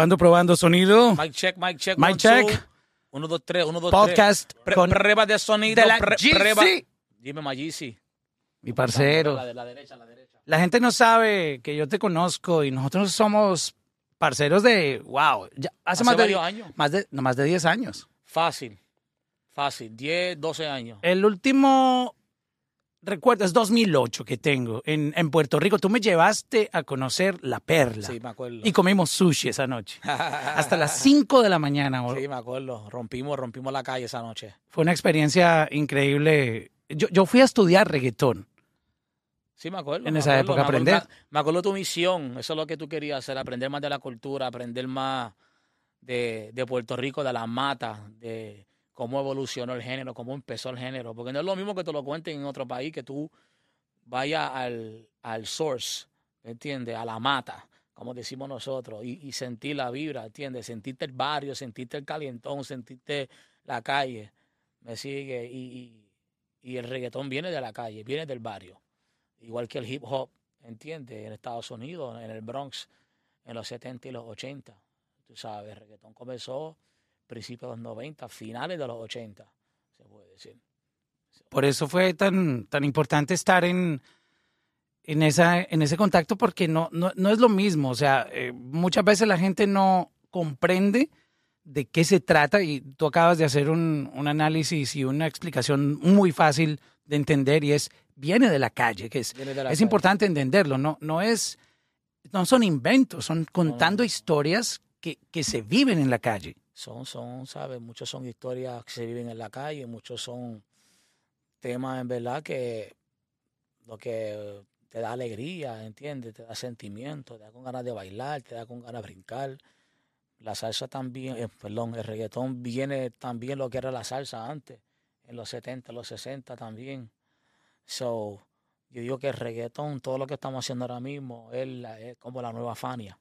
Probando, probando sonido. Mic check, mic check. Mic one, check. two. Uno, dos, tres, uno, dos, Podcast tres. Con- prueba de sonido. de la pre- GC. prueba- Dime, Magisi. Mi parcero. La de la derecha, la derecha. La gente no sabe que yo te conozco y nosotros somos parceros de, wow, ya- hace, Hace más, de, años. más de no, más de 10 años. Fácil. Fácil. 10, 12 años. El último recuerdo es 2008 que tengo en, en Puerto Rico. Tú me llevaste a conocer La Perla Sí, me acuerdo. y comimos sushi esa noche. Hasta las 5 de la mañana. Sí, me acuerdo. Rompimos, rompimos la calle esa noche. Fue una experiencia increíble. Yo, yo fui a estudiar reggaetón. Sí, me acuerdo. En esa acuerdo, época me acuerdo- aprender. Me, me acuerdo tu misión. Eso es lo que tú querías hacer. Aprender más de la cultura, aprender más de, de Puerto Rico, de las matas, de cómo evolucionó el género, cómo empezó el género. Porque no es lo mismo que te lo cuenten en otro país, que tú vayas al, al source, ¿me entiendes? A la mata, como decimos nosotros, y, y la vibra, ¿entiendes? Sentirte el barrio, sentirte el calientón, sentirte la calle. ¿Me sigue? Y, y, y el reggaetón viene de la calle, viene del barrio igual que el hip hop, ¿entiendes? En Estados Unidos, en el Bronx, en los 70 y los 80. Tú sabes, el reggaetón comenzó principios de los 90, finales de los 80, se puede decir. Por eso fue tan, tan importante estar en, en, esa, en ese contacto porque no, no, no es lo mismo. O sea, eh, muchas veces la gente no comprende de qué se trata y tú acabas de hacer un, un análisis y una explicación muy fácil de entender y es, viene de la calle, que es, es calle. importante entenderlo, no, no es, no son inventos, son contando historias que, que se viven en la calle. Son, son, ¿sabes? Muchos son historias que se viven en la calle, muchos son temas en verdad que lo que te da alegría, ¿entiendes? Te da sentimiento, te da con ganas de bailar, te da con ganas de brincar. La salsa también, eh, perdón, el reggaetón viene también lo que era la salsa antes, en los 70, los 60 también. So, yo digo que el reggaetón, todo lo que estamos haciendo ahora mismo, es, es como la nueva Fania.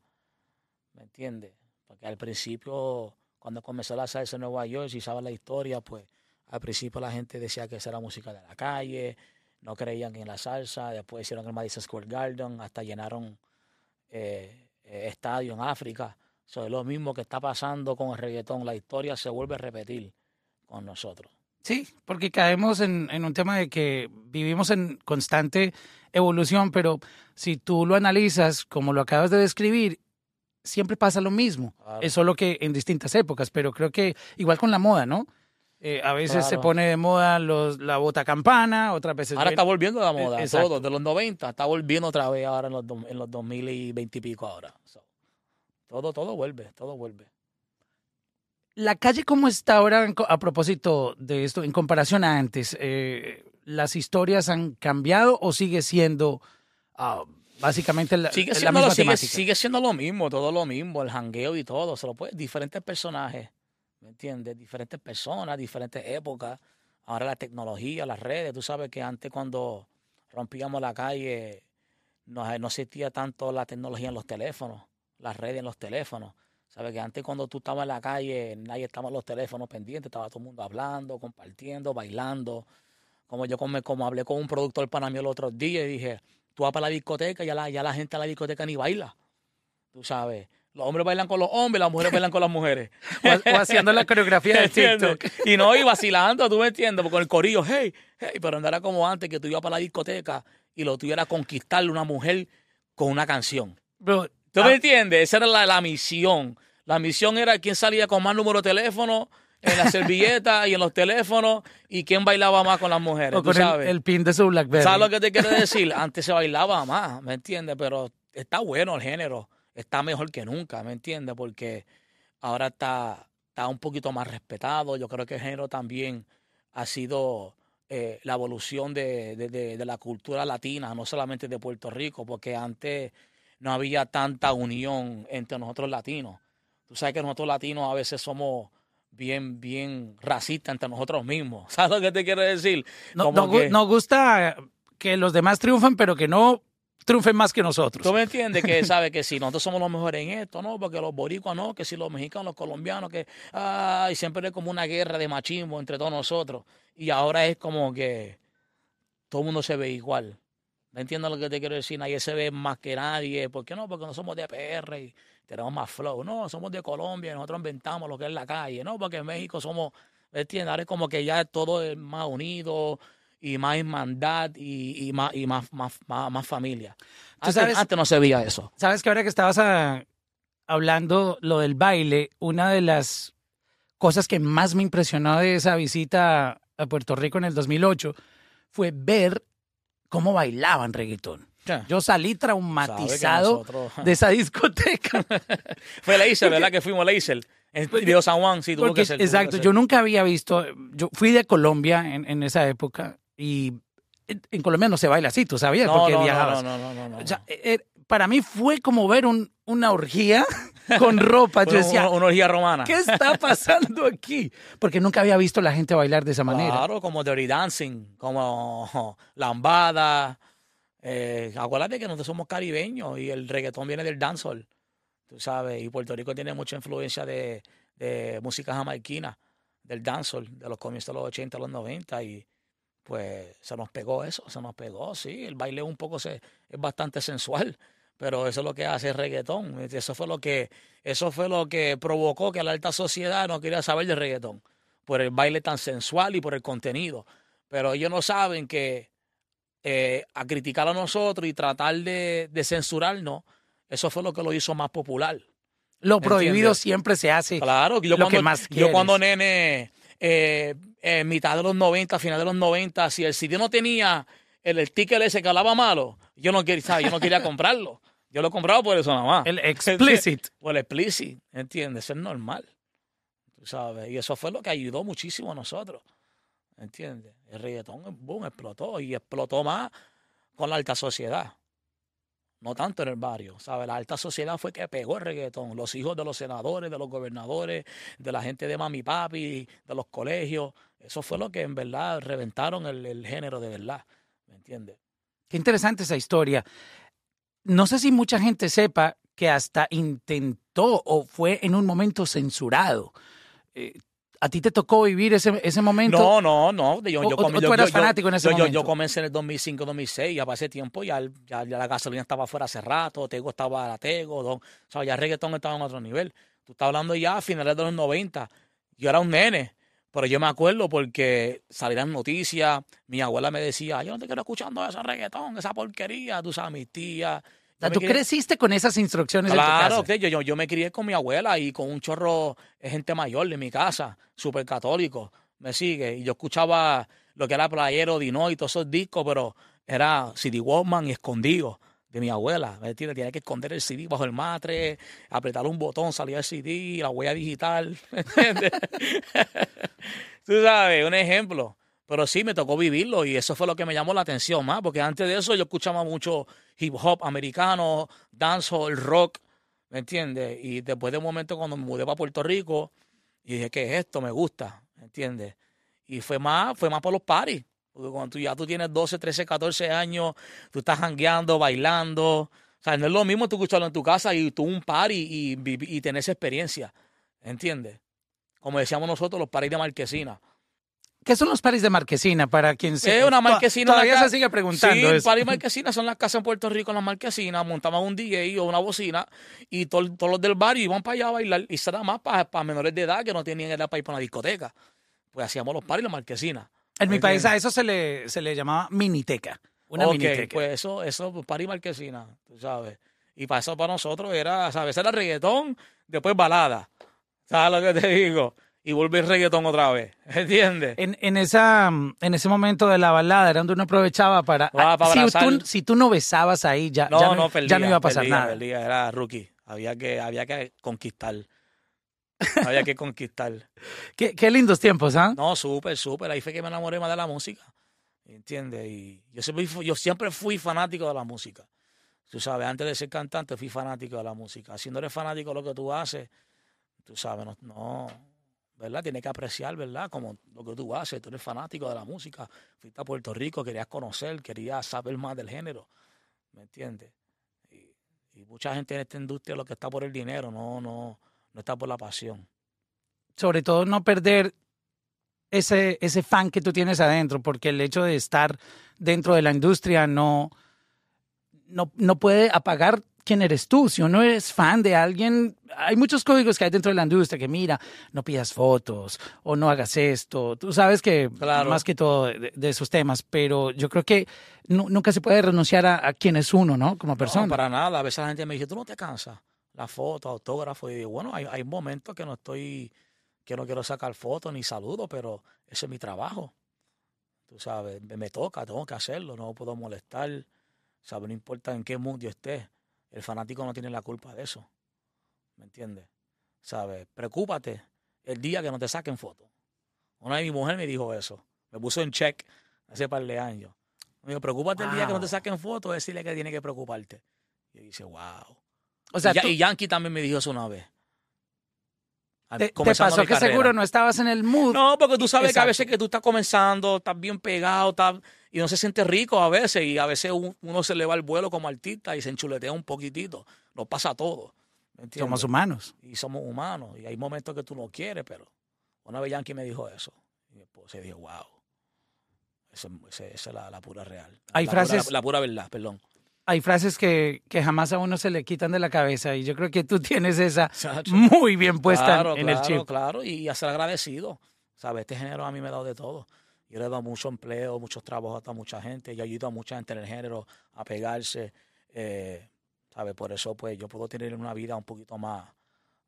¿Me entiendes? Porque al principio, cuando comenzó la salsa en Nueva York, si sabes la historia, pues al principio la gente decía que esa era música de la calle, no creían en la salsa, después hicieron el Madison Square Garden, hasta llenaron eh, eh, estadios en África. So, es lo mismo que está pasando con el reggaetón, la historia se vuelve a repetir con nosotros. Sí, porque caemos en un tema de que vivimos en constante evolución, pero si tú lo analizas como lo acabas de describir, siempre pasa lo mismo. Claro. Es solo que en distintas épocas, pero creo que igual con la moda, ¿no? Eh, a veces se pone de moda los, la bota campana, otras veces... Ahora está volviendo la moda, exacto. todo, de los 90, está volviendo otra vez ahora en los, en los 2020 y pico ahora. So, todo, todo vuelve, todo vuelve. La calle como está ahora, a propósito de esto, en comparación a antes, eh, ¿las historias han cambiado o sigue siendo ah, básicamente la, sigue la siendo, misma lo, sigue, temática? sigue siendo lo mismo, todo lo mismo, el jangueo y todo, se lo puede, diferentes personajes, ¿me entiendes? Diferentes personas, diferentes épocas. Ahora la tecnología, las redes, tú sabes que antes cuando rompíamos la calle no, no existía tanto la tecnología en los teléfonos, las redes en los teléfonos. Sabes que antes cuando tú estabas en la calle, nadie estaba en los teléfonos pendientes, estaba todo el mundo hablando, compartiendo, bailando. Como yo como, como hablé con un productor para mí el otro día y dije, tú vas para la discoteca y ya la, ya la gente a la discoteca ni baila. Tú sabes, los hombres bailan con los hombres, las mujeres bailan con las mujeres. o, o haciendo la coreografía de. TikTok. Y no, y vacilando, tú me entiendes, porque con el corillo, hey, hey, pero no era como antes que tú ibas para la discoteca y lo tuyo era conquistarle una mujer con una canción. Bro, ¿Tú ah, me entiendes? Esa era la, la misión. La misión era quién salía con más número de teléfono en la servilleta y en los teléfonos y quién bailaba más con las mujeres. o ¿tú con el, sabes? el pin de su Blackberry. ¿Sabes lo que te quiero decir? Antes se bailaba más, ¿me entiendes? Pero está bueno el género, está mejor que nunca, ¿me entiendes? Porque ahora está, está un poquito más respetado. Yo creo que el género también ha sido eh, la evolución de, de- de- de la cultura latina, no solamente de Puerto Rico, porque antes no había tanta unión entre nosotros latinos. Tú sabes que nosotros latinos a veces somos bien, bien racistas entre nosotros mismos. ¿Sabes lo que te quiero decir? No- que- nos gusta que los demás triunfen, pero que no triunfen más que nosotros. ¿Tú me entiendes? Que sabe que si nosotros somos los mejores en esto, ¿no? Porque los boricuas no, que si los mexicanos, los colombianos, que ay, siempre es como una guerra de machismo entre todos nosotros. Y ahora es como que todo el mundo se ve igual. ¿Me entiendes lo que te quiero decir? Nadie se ve más que nadie. ¿Por qué no? Porque no somos de PR y tenemos más flow. No, somos de Colombia y nosotros inventamos lo que es la calle. No, porque en México somos, ¿me entiendes? Ahora es como que ya todo es más unido y más hermandad y, y, más, y más, más, más, familia. Antes, sabes- antes no se veía eso. Sabes que ahora que estabas ah, hablando lo del baile, una de las cosas que más me impresionó de esa visita a Puerto Rico en el 2008 fue ver cómo bailaban reggaetón. Yo salí traumatizado nosotros- de esa discoteca. Fue Leisel, ¿verdad? Que fuimos Leisel. En Río San Juan, sí, tuvo Porque, que ser. que exacto, ser. yo nunca había visto, yo fui de Colombia en, en esa época y en, en Colombia no se baila así, tú sabías, no, porque no, viajabas. no, no, no, no, no. O sea, eh, para mí fue como ver un- una orgía con ropa. Yo decía, una, una orgía romana. ¿qué está pasando aquí? Porque nunca había visto a la gente bailar de esa manera. Claro, como Dirty Dancing, como Lambada. Eh, acuérdate que nosotros somos caribeños y el reggaetón viene del dancehall, tú sabes, y Puerto Rico tiene mucha influencia de, de música jamaiquina, del dancehall, de los comienzos de los 80, los 90, y pues se nos pegó eso, se nos pegó, sí, el baile un poco se, es bastante sensual, pero eso es lo que hace el reggaetón, eso fue lo que, eso fue lo que provocó que la alta sociedad no quería saber de reggaetón, por el baile tan sensual y por el contenido, pero ellos no saben que eh, a criticar a nosotros y tratar de, de censurarnos, eso fue lo que lo hizo más popular. Lo prohibido ¿Entiendes? siempre se hace. Claro, yo lo cuando, que más yo cuando nene, eh, en mitad de los 90, final de los 90, si el CD no tenía el, el ticket ese que hablaba malo, yo no quería, ¿sabes? Yo no quería comprarlo. Yo lo compraba por eso nada más. El explicit. Por el explicit, ¿entiendes? Eso es normal. Tú sabes. Y eso fue lo que ayudó muchísimo a nosotros. ¿Entiendes? El reggaetón, boom, explotó. Y explotó más con la alta sociedad. No tanto en el barrio, ¿sabes? La alta sociedad fue que pegó el reggaetón. Los hijos de los senadores, de los gobernadores, de la gente de mami papi, de los colegios. Eso fue lo que en verdad reventaron el, el género de verdad. ¿Me entiendes? Qué interesante esa historia. No sé si mucha gente sepa que hasta intentó o fue en un momento censurado. Eh, ¿A ti te tocó vivir ese, ese momento? No, no, no. Yo, O- yo, o- tú eras yo- fanático en ese momento. Yo comencé en el 2005, 2006, ya para ese tiempo ya, ya, ya la gasolina estaba fuera hace rato, Tego estaba a la Tego, don- o sea, ya reggaetón estaba en otro nivel. Tú estás hablando ya a finales de los 90. Yo era un nene, pero yo me acuerdo porque salían noticias, mi abuela me decía, yo no te quiero escuchando ese reggaetón, esa porquería, tú sabes, mis tías. O sea, tú crié- creciste con esas instrucciones en tu Claro, casa. yo, yo, yo me crié con mi abuela y con un chorro de gente mayor en mi casa, súper católico, me sigue. Y yo escuchaba lo que era Playero, Dino y todos esos discos, pero era CD Walkman y escondido de mi abuela. ¿Me? Tenía que esconder el CD bajo el matre, apretar un botón, salía el CD, la huella digital, ¿me entiendes? Tú sabes, un ejemplo. Pero sí, me tocó vivirlo y eso fue lo que me llamó la atención más, porque antes de eso yo escuchaba mucho hip hop americano, dancehall, rock, ¿me entiendes? Y después de un momento cuando me mudé para Puerto Rico, y dije, ¿qué es esto? Me gusta, ¿me entiendes? Y fue más, fue más por los parties. Porque cuando tú ya tú tienes 12, 13, 14 años, tú estás jangueando, bailando. O sea, no es lo mismo tú escucharlo en tu casa y tú un party y, vivi- y tener esa experiencia, ¿entiendes? Como decíamos nosotros, los paris de marquesina. ¿Qué son los paris de marquesina para quien se Es una marquesina. Todavía se sigue preguntando Sí, eso. paris marquesina son las casas en Puerto Rico, las marquesinas. Montaban un DJ o una bocina y todo- todos los del barrio iban para allá a bailar. Y será más para, menores de edad que no tenían edad para ir para una discoteca. Pues hacíamos los paris la marquesina. En mi ¿Me país a eso se le, se le llamaba miniteca. Una miniteca. pues eso, eso, paris marquesina, tú sabes. Y para eso para nosotros era, ¿sabes? Era reggaetón, después balada. ¿Sabes lo que te digo? Y vuelve el reggaetón otra vez. ¿Entiendes? En, en, esa, en ese momento de la balada era donde uno aprovechaba para... Ah, para si, tú, si tú no besabas ahí, ya, No, ya, no, no, perdía, ya no iba a pasar perdía, nada. perdía, era rookie. Había que, había que conquistar. Había que conquistar. Qué, qué lindos tiempos, ¿ah? No, súper, súper. Ahí fue que me enamoré más de la música. ¿Entiendes? Y yo siempre, fui- yo siempre fui fanático de la música. Tú sabes, antes de ser cantante fui fanático de la música. Si no eres fanático de lo que tú haces, tú sabes, no, no ¿verdad? Tienes que apreciar, ¿verdad? Como lo que tú haces. Tú eres fanático de la música. Fuiste a Puerto Rico, querías conocer, querías saber más del género. ¿Me entiendes? Y, y mucha gente en esta industria lo que está por el dinero, no, no, no está por la pasión. Sobre todo no perder ese, ese fan que tú tienes adentro, porque el hecho de estar dentro de la industria no, no, no puede apagar quién eres tú. Si uno eres fan de alguien, hay muchos códigos que hay dentro de la industria que mira, no pidas fotos o no hagas esto. Tú sabes que más que todo de, esos temas, pero yo creo que nunca se puede renunciar a, quién es uno, ¿no? Como persona. No, para nada. A veces la gente me dice, tú no te cansas. La foto, autógrafo. Y digo, bueno, hay, hay momentos que no estoy, que no quiero sacar fotos ni saludos, pero ese es mi trabajo. Tú sabes, me, toca, tengo que hacerlo, no puedo molestar. ¿Sabes? No importa en qué mundo esté el fanático no tiene la culpa de eso. ¿Me entiendes? ¿Sabes? Preocúpate el día que no te saquen fotos. Una de mi mujer me dijo eso. Me puso en check hace par de años. Me dijo, preocúpate el día que no te saquen fotos, decirle que tiene que preocuparte. Y yo dije, wow. O sea, y, Yankee también me dijo eso una vez. ¿Te, pasó que seguro no estabas en el mood? No, porque tú sabes que a veces que tú estás comenzando, estás bien pegado, estás y no se siente rico a veces y a veces uno se le va el vuelo como artista y se enchuletea un poquitito. Nos pasa todo. Somos humanos. Y somos humanos y hay momentos que tú no quieres, pero una vez Yankee me dijo eso y después se dijo, wow. Esa es la, pura real. Hay frases... la, pura verdad, perdón hay frases que, que, jamás a uno se le quitan de la cabeza y yo creo que tú tienes esa muy bien puesta en el chip. Claro, y a ser agradecido. ¿Sabes? Este género a mí me ha dado de todo. Yo le he dado mucho empleo, muchos trabajos a mucha gente. Yo ayudo a mucha gente en el género a pegarse. Eh, ¿Sabe? Por eso, pues, yo puedo tener una vida un poquito más,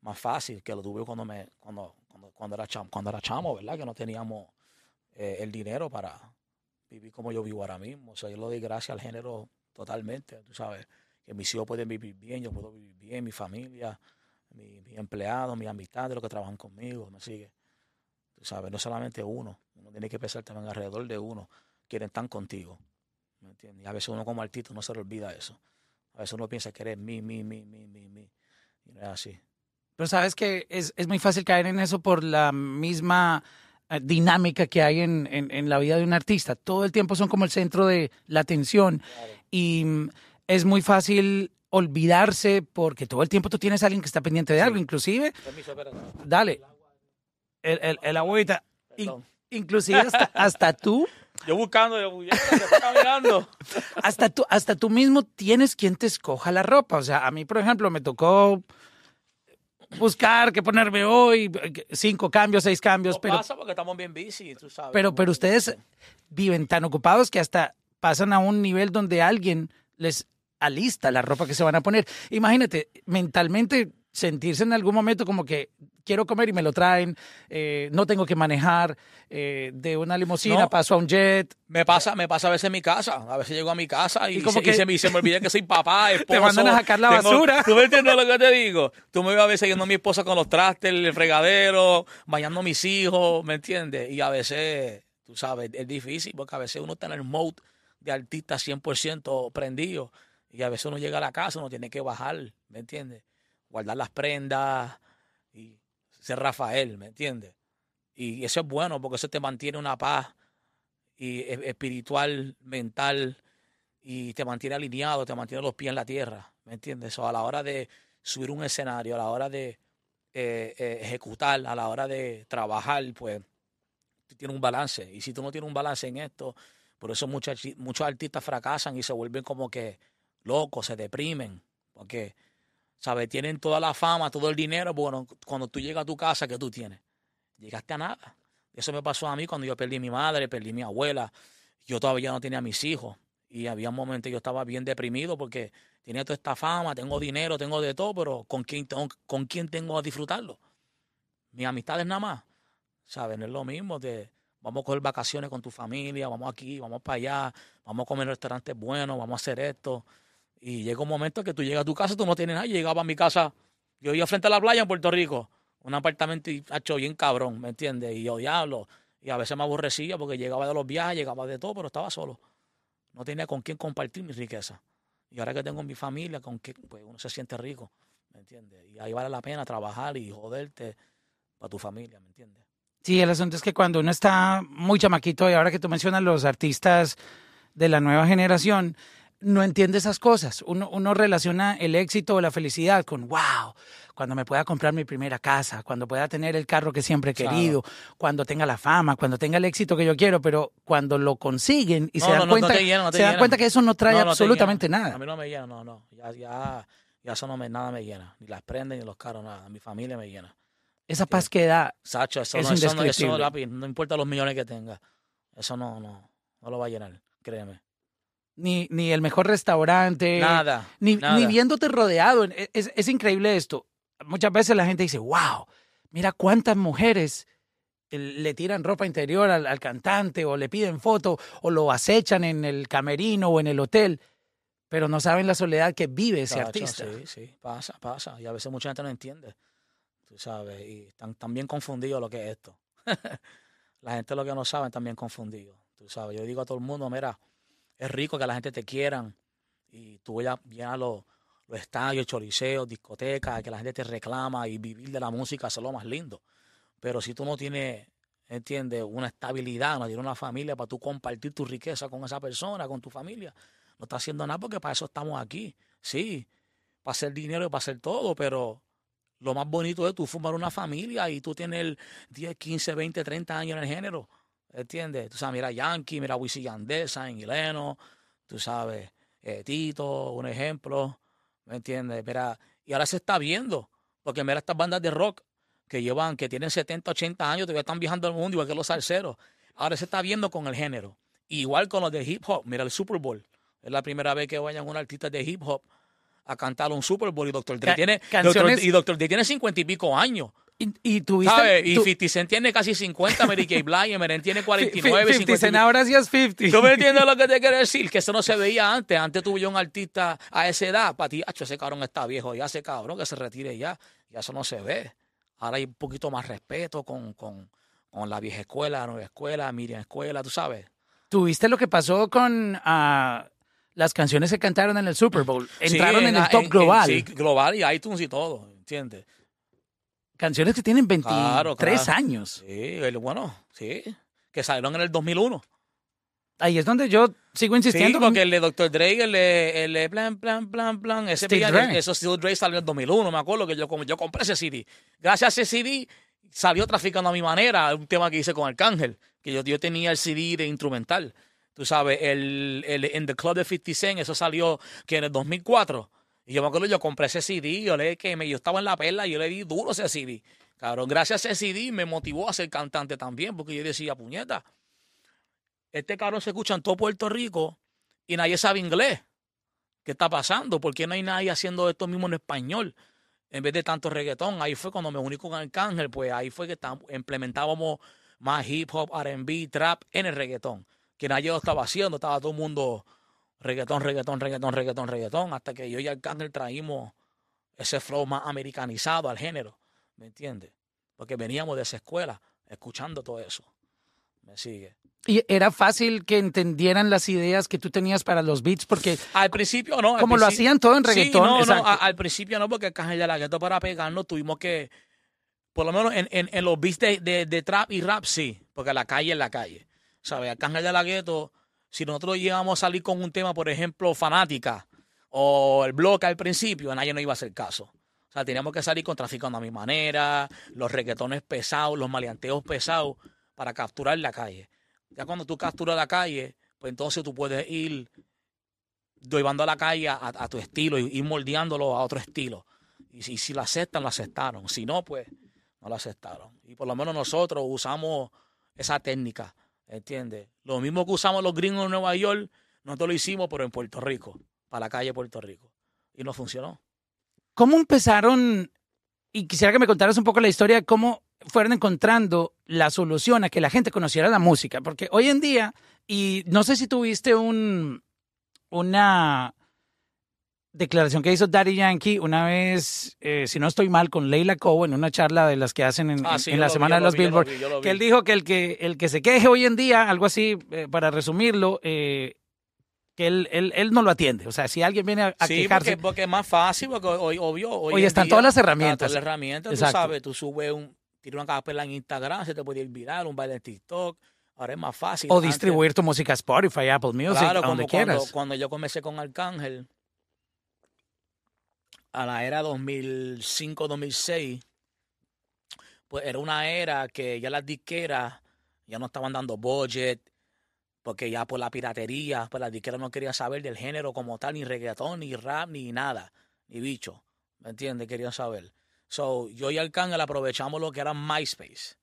más fácil que lo tuve cuando, me, cuando, cuando, era, chamo, cuando era chamo, ¿verdad? Que no teníamos eh, el dinero para vivir como yo vivo ahora mismo. O sea, yo le doy gracias al género totalmente, tú sabes. Que mis hijos pueden vivir bien, yo puedo vivir bien, mi familia, mis mi empleados, mis amistades, los que trabajan conmigo, me sigue. Tú sabes, no solamente uno tiene que pensar también alrededor de uno, quieren estar contigo. ¿Me entiendes? Y a veces uno como artista no se le olvida eso. A veces uno piensa que eres mi, mi, mi, mi, mi, mi. Y no es así. Pero sabes que es, es muy fácil caer en eso por la misma dinámica que hay en, en, la vida de un artista. Todo el tiempo son como el centro de la atención. Y mm, es muy fácil olvidarse porque todo el tiempo tú tienes a alguien que está pendiente de algo, inclusive. Permiso, dale. El, el, el agüita. Inclusive hasta, hasta tú. Yo buscando, yo, caminando. hasta tú, hasta tú mismo tienes quien te escoja la ropa. O sea, a mí, por ejemplo, me tocó buscar qué ponerme hoy, cinco cambios, seis cambios. pero pasa porque estamos bien busy, tú sabes. Pero, pero ustedes viven tan ocupados que hasta pasan a un nivel donde alguien les alista la ropa que se van a poner. Imagínate, mentalmente sentirse en algún momento como que quiero comer y me lo traen, eh, no tengo que manejar eh, de una limusina, paso a un jet. Me pasa, me pasa a veces en mi casa, a veces llego a mi casa y, como que, se, me, se, me, olvida que soy papá, esposo. Te mandan a sacar la basura. ¿Tú me entiendes lo que te digo? Tú me ves a veces yendo a mi esposa con los trastes, el fregadero, bañando a mis hijos, ¿me entiendes? Y a veces, tú sabes, es difícil porque a veces uno está en el mode de artista 100% prendido y a veces uno llega a la casa, uno tiene que bajar, ¿me entiendes? Guardar las prendas y ser Rafael, ¿me entiendes? Y eso es bueno porque eso te mantiene una paz y espiritual, mental y te mantiene alineado, te mantiene los pies en la tierra, ¿me entiendes? O a la hora de subir un escenario, a la hora de eh, eh, ejecutar, a la hora de trabajar, pues tú tienes un balance. Y si tú no tienes un balance en esto, por eso muchos, muchos artistas fracasan y se vuelven como que locos, se deprimen, porque ¿sabes? Tienen toda la fama, todo el dinero. Bueno, cuando tú llegas a tu casa, ¿qué tú tienes? Llegaste a nada. Eso me pasó a mí cuando yo perdí a mi madre, perdí a mi abuela. Yo todavía no tenía a mis hijos. Y había un momento yo estaba bien deprimido porque tenía toda esta fama, tengo dinero, tengo de todo, pero ¿con quién tengo, con quién tengo a disfrutarlo? Mis amistades nada más. ¿Sabes? No es lo mismo de vamos a coger vacaciones con tu familia, vamos aquí, vamos para allá, vamos a comer en restaurantes buenos, vamos a hacer esto. Y llega un momento que tú llegas a tu casa, tú no tienes nada. Yo llegaba a mi casa, yo iba frente a la playa en Puerto Rico, un apartamento hecho bien cabrón, ¿me entiendes? Y yo diablo. Y a veces me aborrecía porque llegaba de los viajes, llegaba de todo, pero estaba solo. No tenía con quién compartir mi riqueza. Y ahora que tengo mi familia, con quien pues uno se siente rico, ¿me entiendes? Y ahí vale la pena trabajar y joderte para tu familia, ¿me entiendes? Sí, el asunto es que cuando uno está muy chamaquito, y ahora que tú mencionas los artistas de la nueva generación, no entiende esas cosas. Uno, uno relaciona el éxito o la felicidad con, wow, cuando me pueda comprar mi primera casa, cuando pueda tener el carro que siempre he querido, cuando tenga la fama, cuando tenga el éxito que yo quiero, pero cuando lo consiguen y se dan, cuenta, se dan cuenta que eso no trae absolutamente nada. A mí no me llena, no, no. Ya, ya, ya eso no me, nada me llena. Ni las prendas ni los carros, nada. Mi familia me llena. Esa paz que da. Sacho, eso, es no, eso, no, eso no importa los millones que tenga. Eso no, no, no lo va a llenar, créeme ni, ni el mejor restaurante. Nada. Ni, ni viéndote rodeado. Es, es, increíble esto. Muchas veces la gente dice, wow, mira cuántas mujeres le tiran ropa interior al, cantante o le piden foto o lo acechan en el camerino o en el hotel, pero no saben la soledad que vive ese artista. Sí, sí, pasa, pasa. Y a veces mucha gente no entiende, tú sabes, y están, también confundidos lo que es esto. la gente lo que no sabe también confundido, tú sabes. Yo digo a todo el mundo, mira, es rico que la gente te quieran y tú vayas a los, los estadios, choriceos, discotecas, que la gente te reclama y vivir de la música es lo más lindo. Pero si tú no tienes, entiendes, una estabilidad, no tienes una familia para tú compartir tu riqueza con esa persona, con tu familia, no estás haciendo nada porque para eso estamos aquí. Sí, para hacer dinero y para hacer todo, pero lo más bonito es tú formar una familia y tú tienes 10, 15, 20, 30 años en el género ¿Entiendes? Tú sabes, mira Yankee, mira Wisin Yandel, San Hileno, tú sabes, eh, Tito, un ejemplo, ¿me entiendes? Mira, y ahora se está viendo, porque mira estas bandas de rock que llevan, que tienen 70, 80 años, todavía están viajando al mundo igual que los salseros. Ahora se está viendo con el género. Igual con los de hip hop, mira el Super Bowl. Es la primera vez que vayan un artista de hip hop a cantar un Super Bowl y Doctor Dre tiene, y Doctor Dre tiene 50 y pico años. Y, y tuviste. ¿Sabes? Y 50 Cent tiene casi 50, Mary Kay Blige, Eminem tiene 49, 50 Cent ahora sí es 50. ¿Tú me entiendes lo que te quiero decir? Que eso no se veía antes. Antes tuve yo un artista a esa edad. Para ti, ese cabrón está viejo ya, ese cabrón que se retire ya. Ya eso no se ve. Ahora hay un poquito más respeto con, con, con la vieja escuela, la nueva escuela, Miriam Escuela, tú sabes. ¿Tuviste lo que pasó con uh, las canciones que cantaron en el Super Bowl? Entraron en, el top global. sí, global y iTunes y todo, ¿entiendes? Canciones que tienen 23 años. Sí, bueno, sí. Que salieron en el 2001. Ahí es donde yo sigo insistiendo. Sí, porque el de Dr. Dre, el de, el de plan, plan, plan, plan, ese Dre. eso Steve Dre salió en el 2001, me acuerdo que yo, yo compré ese CD. Gracias a ese CD salió traficando a mi manera, un tema que hice con Arcángel, que yo, yo tenía el CD de instrumental. Tú sabes, el, el en The Club de 50 Cent, eso salió que en el 2004 y yo me acuerdo, yo compré ese CD, yo le que me, yo estaba en la perla yo le di duro ese CD. Cabrón, gracias a ese CD me motivó a ser cantante también, porque yo decía, puñeta, este cabrón se escucha en todo Puerto Rico y nadie sabe inglés. ¿Qué está pasando? ¿Por qué no hay nadie haciendo esto mismo en español? En vez de tanto reggaetón, ahí fue cuando me uní con Arcángel, pues ahí fue que implementábamos más hip hop, RB, trap en el reggaetón. Que nadie lo estaba haciendo, estaba todo el mundo reggaetón, reggaetón, reggaetón, reggaetón, reggaetón, hasta que yo y Arcángel traímos ese flow más americanizado al género, ¿me entiendes? Porque veníamos de esa escuela escuchando todo eso. ¿Me sigue? Y era fácil que entendieran las ideas que tú tenías para los beats, porque... Al principio no. Como lo hacían todo en reggaetón. Sí, no, no, al principio no, porque Arcángel de la Gueto para pegarnos tuvimos que, por lo menos en, en, los beats de, de, trap y rap sí, porque la calle es la calle. ¿Sabes? Arcángel de la Gueto si nosotros llegamos a salir con un tema, por ejemplo, fanática o el bloque al principio, nadie nos iba a hacer caso. O sea, teníamos que salir con traficando a mi manera, los reggaetones pesados, los maleanteos pesados para capturar la calle. Ya cuando tú capturas la calle, pues entonces tú puedes ir llevando a la calle a, tu estilo y ir moldeándolo a otro estilo. Y si, si lo aceptan, lo aceptaron. Si no, pues no lo aceptaron. Y por lo menos nosotros usamos esa técnica ¿Entiendes? Lo mismo que usamos los gringos en Nueva York, nosotros lo hicimos, pero en Puerto Rico, para la calle Puerto Rico. Y no funcionó. ¿Cómo empezaron? Y quisiera que me contaras un poco la historia de cómo fueron encontrando la solución a que la gente conociera la música. Porque hoy en día, y no sé si tuviste un, una declaración que hizo Daddy Yankee una vez, eh, si no estoy mal, con Leila Coe en una charla de las que hacen en, ah, la semana de los Billboard, que él dijo que el que el que se queje hoy en día, algo así, eh, para resumirlo, eh, que él, él, él, no lo atiende. O sea, si alguien viene a, sí, quejarse... Porque, porque, es más fácil, porque hoy, obvio... Hoy, están todas las herramientas. Todas las herramientas, tú sabes, tú subes un... Tienes una capela en Instagram, se te puede ir viral, un baile en TikTok, ahora es más fácil. O distribuir tu música Spotify, Apple Music, donde quieras. Cuando, cuando yo comencé con Arcángel, a la era 2005-2006, pues era una era que ya las disqueras ya no estaban dando budget, porque ya por la piratería, pues las disqueras no querían saber del género como tal, ni reggaetón, ni rap, ni nada, ni bicho, ¿me entiendes? Querían saber. So, yo y Arcángel aprovechamos lo que era MySpace.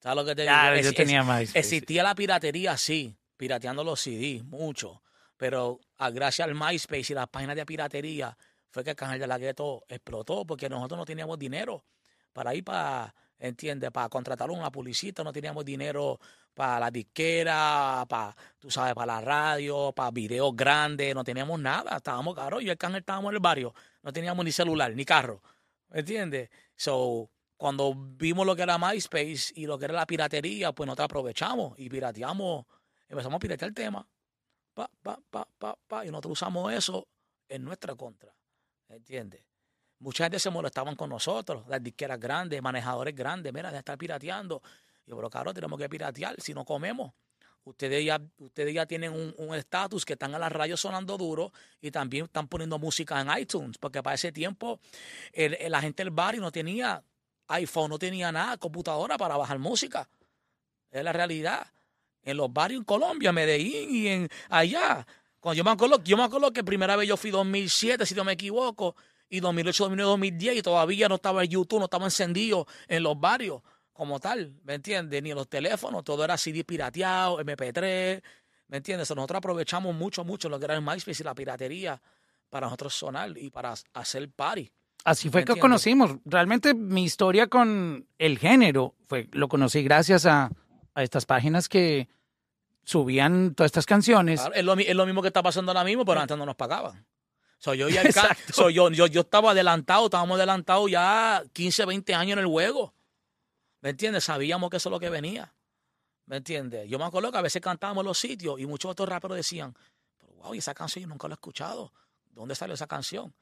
¿Sabes lo que te Claro, digo? yo Es- tenía es- MySpace. Existía la piratería, sí, pirateando los CDs, mucho. Pero a, gracias al MySpace y las páginas de piratería fue que Arcángel de la Gueto explotó porque nosotros no teníamos dinero para ir para, ¿entiendes? Para contratar a una publicista, no teníamos dinero para la disquera, para, tú sabes, para la radio, para videos grandes, no teníamos nada, estábamos caros. Yo y Arcángel estábamos en el barrio, no teníamos ni celular, ni carro, ¿me entiendes? So, cuando vimos lo que era MySpace y lo que era la piratería, pues nosotros aprovechamos y pirateamos, empezamos a piratear el tema, pa, pa, pa, pa, pa, y nosotros usamos eso en nuestra contra, ¿entiendes? Mucha gente se molestaban con nosotros, las disqueras grandes, manejadores grandes, mira, de estar pirateando. Yo, pero claro, tenemos que piratear si no comemos. Ustedes ya, ustedes ya tienen un estatus que están a la radio sonando duro y también están poniendo música en iTunes, porque para ese tiempo el- la gente del barrio no tenía iPhone, no tenía nada, computadora para bajar música. Es la realidad. En los barrios en Colombia, Medellín y en allá. Cuando yo me acuerdo, yo me acuerdo que primera vez yo fui 2007, si no me equivoco, y 2008, 2009, 2010, y todavía no estaba el YouTube, no estaba encendido en los barrios como tal, ¿me entiendes? Ni en los teléfonos, todo era CD pirateado, MP3, ¿me entiendes? So, nosotros aprovechamos mucho, mucho lo que era el MySpace y la piratería para nosotros sonar y para hacer party. Así fue que Entiendo. conocimos. Realmente mi historia con el género fue, lo conocí gracias a, a estas páginas que subían todas estas canciones. Claro, es, lo, es lo mismo que está pasando ahora mismo, pero antes no nos pagaban. So, yo, y Arca- Exacto. so, yo, yo, yo estaba adelantado, estábamos adelantados ya 15, 20 años en el juego. ¿Me entiendes? Sabíamos que eso es lo que venía. ¿Me entiendes? Yo me acuerdo que a veces cantábamos en los sitios y muchos otros raperos decían, pero wow, y esa canción yo nunca la he escuchado. ¿Dónde salió esa canción?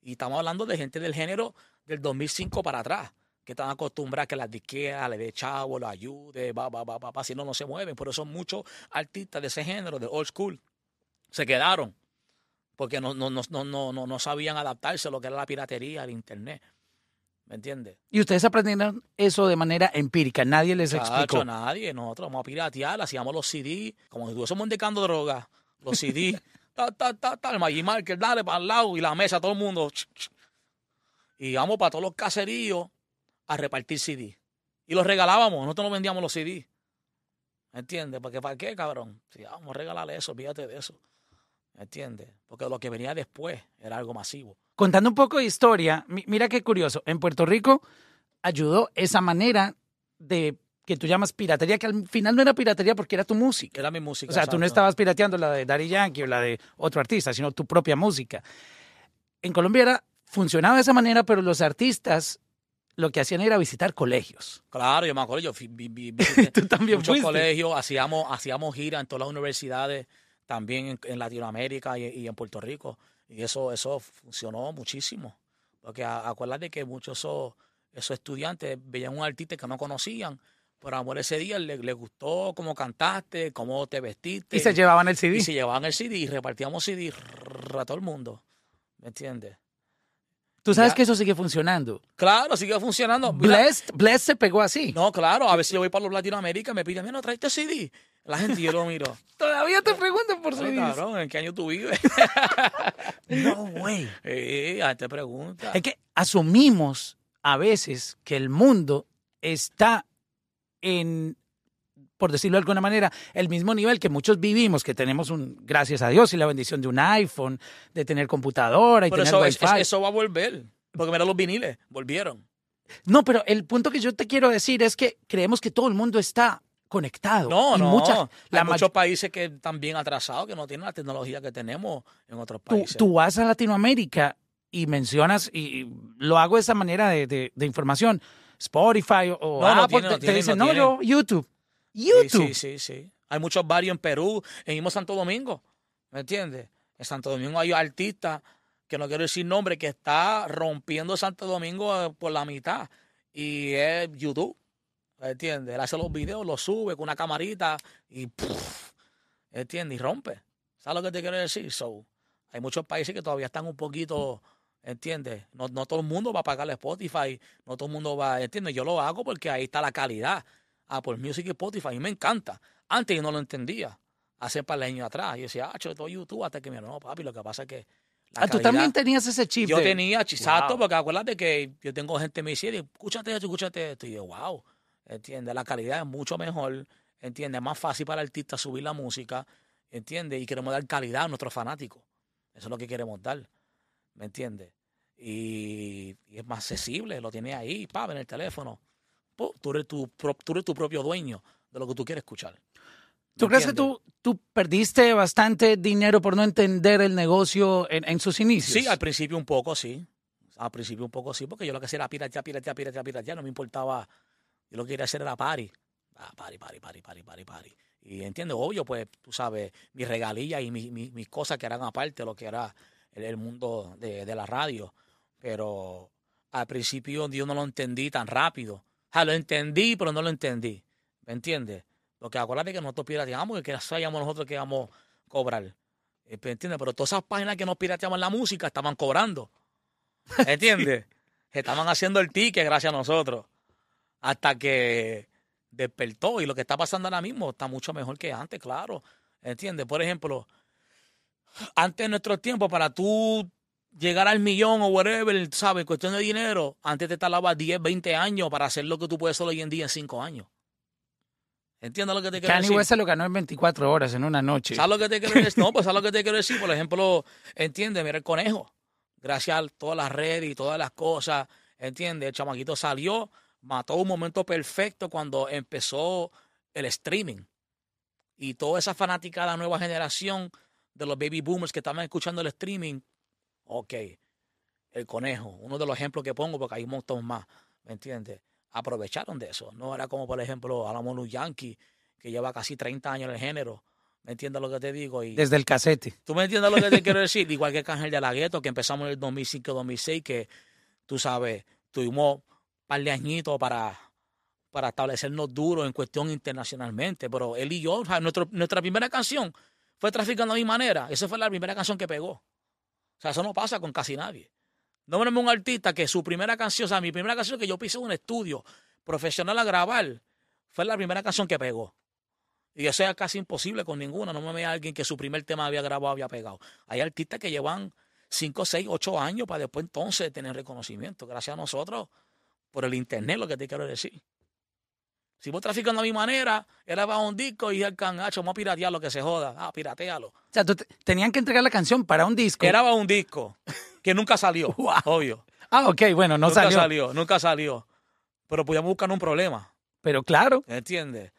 Y estamos hablando de gente del género del 2005 para atrás, que están acostumbrados a que las disqueras le dé chavo, lo ayude, va, va, va, va, si no, no se mueven. Por eso muchos artistas de ese género, de old school, se quedaron porque no, no, no, no, no, no, no sabían adaptarse a lo que era la piratería, el internet. ¿Me entiendes? Y ustedes aprendieron eso de manera empírica. Nadie les Chacho, explicó. nadie. Nosotros vamos a piratear, hacíamos los CD, como si estuviésemos indicando droga. Los CD, ta, ta, ta, ta, el Market, dale para el lado y la mesa, todo el mundo. Y íbamos para todos los caseríos a repartir CD. Y los regalábamos, nosotros no vendíamos los CD. ¿Me entiendes? Porque ¿para qué, cabrón? Si vamos a regalarle eso, fíjate de eso. ¿Me entiendes? Porque lo que venía después era algo masivo. Contando un poco de historia, mi- mira qué curioso. En Puerto Rico ayudó esa manera de que tú llamas piratería, que al final no era piratería porque era tu música. Era mi música. O sea, tú no estabas pirateando la de Daddy Yankee o la de otro artista, sino tu propia música. En Colombia era, funcionaba de esa manera, pero los artistas lo que hacían era visitar colegios. Claro, yo me acuerdo, yo fui, vi- vi- visité Tú también muchos fuiste. colegios, hacíamos, hacíamos giras en todas las universidades, también en, en Latinoamérica y, y en Puerto Rico. Y eso, eso funcionó muchísimo. Porque a- acuérdate que muchos esos, esos estudiantes veían un artista que no conocían, pero amor ese día le, le gustó cómo cantaste, cómo te vestiste. Y se llevaban el CD. y se llevaban el CD y repartíamos CD a todo el mundo. ¿Me entiendes? Tú sabes ya. que eso sigue funcionando. Claro, sigue funcionando. Blessed, Blessed se pegó así. No, claro, a veces yo voy para los Latinoamérica y me piden, mira, traiste CD. La gente, yo lo miro. Todavía te preguntan por CDs. cabrón, ¿en qué año tú vives? No, güey. Eh, la gente pregunta. Es que asumimos a veces que el mundo está en, por decirlo de alguna manera, el mismo nivel que muchos vivimos, que tenemos un, gracias a Dios, y la bendición de un iPhone, de tener computadora y Pero tener eso, es- wifi. es- eso va a volver. Porque mira los viniles, volvieron. No, pero el punto que yo te quiero decir es que creemos que todo el mundo está conectado. No, Y no. la Hay muchos países que están bien atrasados, que no tienen la tecnología que tenemos en otros países. tú vas a Latinoamérica y mencionas, y lo hago de esa manera de, de- de información, Spotify o No, no Apple, tiene, no te- te tiene, dicen, no no, tiene". yo, YouTube. YouTube. Sí, sí, sí. Hay muchos barrios en Perú, en mismo Santo Domingo. ¿Me entiendes? En Santo Domingo hay artistas, que no quiero decir nombre, que está rompiendo Santo Domingo eh, por la mitad. Y es YouTube. ¿Me entiendes? Él hace los videos, los sube con una camarita y ¡puf! ¿entiendes? Y rompe. ¿Sabes lo que te quiero decir? So, hay muchos países que todavía están un poquito ¿entiendes? No, no todo el mundo va a pagarle Spotify, no todo el mundo va, ¿entiendes? Yo lo hago porque ahí está la calidad. Apple Music y Spotify, a mí me encanta. Antes yo no lo entendía, hace par de años atrás. Yo decía, ah, yo todo YouTube hasta que me no, papi, lo que pasa es que... la Ah, tú también tenías ese chip. yo tenía chisato, Wow. porque acuérdate que yo tengo gente que me dice, escúchate esto, escúchate esto. Y yo, wow, ¿entiendes? La calidad es mucho mejor, ¿entiendes? Es más fácil para el artista subir la música, ¿entiendes? Y queremos dar calidad a nuestros fanáticos. Eso es lo que queremos dar, ¿me entiendes? Y, y es más accesible, lo tienes ahí, pa, en el teléfono. Tú eres tu, pro- tú eres tu propio dueño de lo que tú quieres escuchar. ¿me ¿Tú crees que tú, tú perdiste bastante dinero por no entender el negocio en, en sus inicios? Sí, al principio un poco, sí. Al principio un poco, sí, porque yo lo que hacía era piratear, piratear, piratear, piratear. No me importaba. Yo lo que quería hacer era party. Ah, party, party, party, party, party, party. Y entiendo, obvio, pues, tú sabes, mis regalías y mis, cosas que eran aparte de lo que era el, el mundo de, de la radio. Pero al principio yo no lo entendí tan rápido. Sea, lo entendí, pero no lo entendí. ¿Me entiendes? Porque acuérdate que nosotros pirateamos y que sabíamos nosotros que íbamos a cobrar. Eh, ¿Me entiendes? Pero todas esas páginas que nos pirateaban la música estaban cobrando. ¿Entiendes? estaban haciendo el ticket gracias a nosotros. Hasta que despertó. Y lo que está pasando ahora mismo está mucho mejor que antes, claro. ¿Entiendes? Por ejemplo, antes de nuestro tiempo, para tú llegar al millón o whatever, ¿sabes? Cuestión de dinero, antes te tardaba 10, 20 años para hacer lo que tú puedes hacer hoy en día en 5 años. ¿Entiendes lo que te quiero Kanye decir? West se lo ganó en 24 horas, en una noche. ¿Sabes lo que te quiero decir? No, pues ¿sabes lo que te quiero decir? Por ejemplo, entiende, mira el conejo. Gracias a todas las redes y todas las cosas, entiende, el chamaquito salió, mató un momento perfecto cuando empezó el streaming. Y toda esa fanática de la nueva generación de los baby boomers que estaban escuchando el streaming, ok, el conejo, uno de los ejemplos que pongo porque hay un montón más, ¿me entiendes? Aprovecharon de eso. No era como, por ejemplo, Alamonu Yankee, que lleva casi 30 años en el género. ¿Me entiendes lo que te digo? Y, Desde el casete. ¿Tú me entiendes lo que te quiero decir? Igual que Cángel de la Gueto, que empezamos en el 2005-2006, que tú sabes, tuvimos un par de añitos para, para establecernos duros en cuestión internacionalmente. Pero él y yo, nuestro- nuestra primera canción fue Traficando a mi manera. Esa fue la primera canción que pegó. Sea, eso no pasa con casi nadie. Nómbrame un artista que su primera canción, o sea, mi primera canción que yo pise en un estudio profesional a grabar, fue la primera canción que pegó. Y eso es casi imposible con ninguna. No me vea alguien que su primer tema había grabado, había pegado. Hay artistas que llevan 5, 6, 8 años para después entonces tener reconocimiento. Gracias a nosotros por el internet, lo que te quiero decir. Si vos traficando a mi manera, era bajo un disco y el cangacho, vamos a piratear lo que se joda. Ah, piratealo. O sea, tú te- tenían que entregar la canción para un disco. Era bajo un disco que nunca salió, Wow. obvio. Ah, ok, bueno, no nunca salió. salió, nunca salió. Pero podíamos buscar un problema. Pero claro, ¿Entiendes?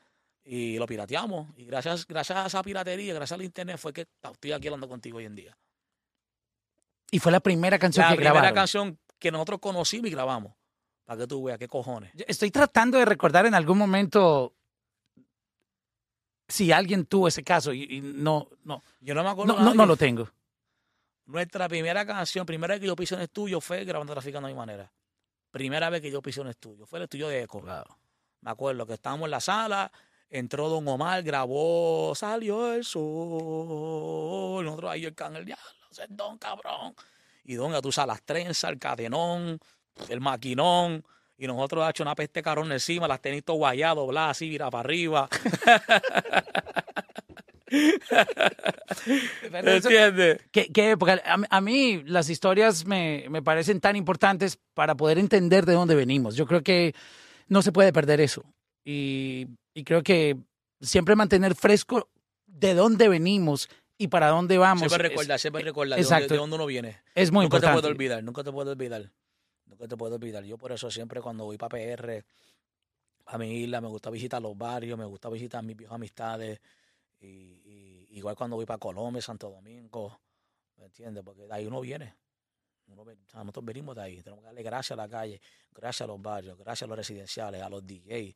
Y lo pirateamos. Y gracias, gracias a esa piratería, gracias al internet, fue que estoy aquí hablando contigo hoy en día. y fue la primera canción La que primera grabaron. canción que nosotros conocimos y grabamos. Para que tú veas qué cojones. Yo Estoy tratando de recordar en algún momento si alguien tuvo ese caso y, y no, no, Yo no me acuerdo. no, no, lo tengo. Nuestra primera canción, primera vez que yo pisé un estudio fue grabando Traficando a mi manera. Primera vez que yo pisé un estudio. Fue el estudio de Eco. Me acuerdo que estábamos en la sala, entró Don Omar, grabó, salió el sol. Nosotros ahí el cángel, diablo, ese es Don cabrón. Y Don, tú sabes, las trenzas, el cadenón, el maquinón. Y nosotros, hecho una peste carón encima, las tenis todo guayado, bla, así, mira para arriba. ¿Entiendes? ¿Qué, qué época? A, mí- a mí las historias me, me parecen tan importantes para poder entender de dónde venimos. Yo creo que no se puede perder eso. Y, y creo que siempre mantener fresco de dónde venimos y para dónde vamos Siempre recordar, siempre recordar de dónde, exacto. de dónde uno viene. es, muy nunca te importante. puedo olvidar, nunca te puedo olvidar. Nunca te puedo olvidar. Yo por eso siempre cuando voy para PR, a mi isla, me gusta visitar los barrios, me gusta visitar mis viejas amistades. Y, igual cuando voy para Colombia, Santo Domingo, ¿me entiendes? Porque de ahí uno viene. Uno nosotros venimos de ahí. Tenemos que darle gracias a la calle, gracias a los barrios, gracias a los residenciales, a los DJs,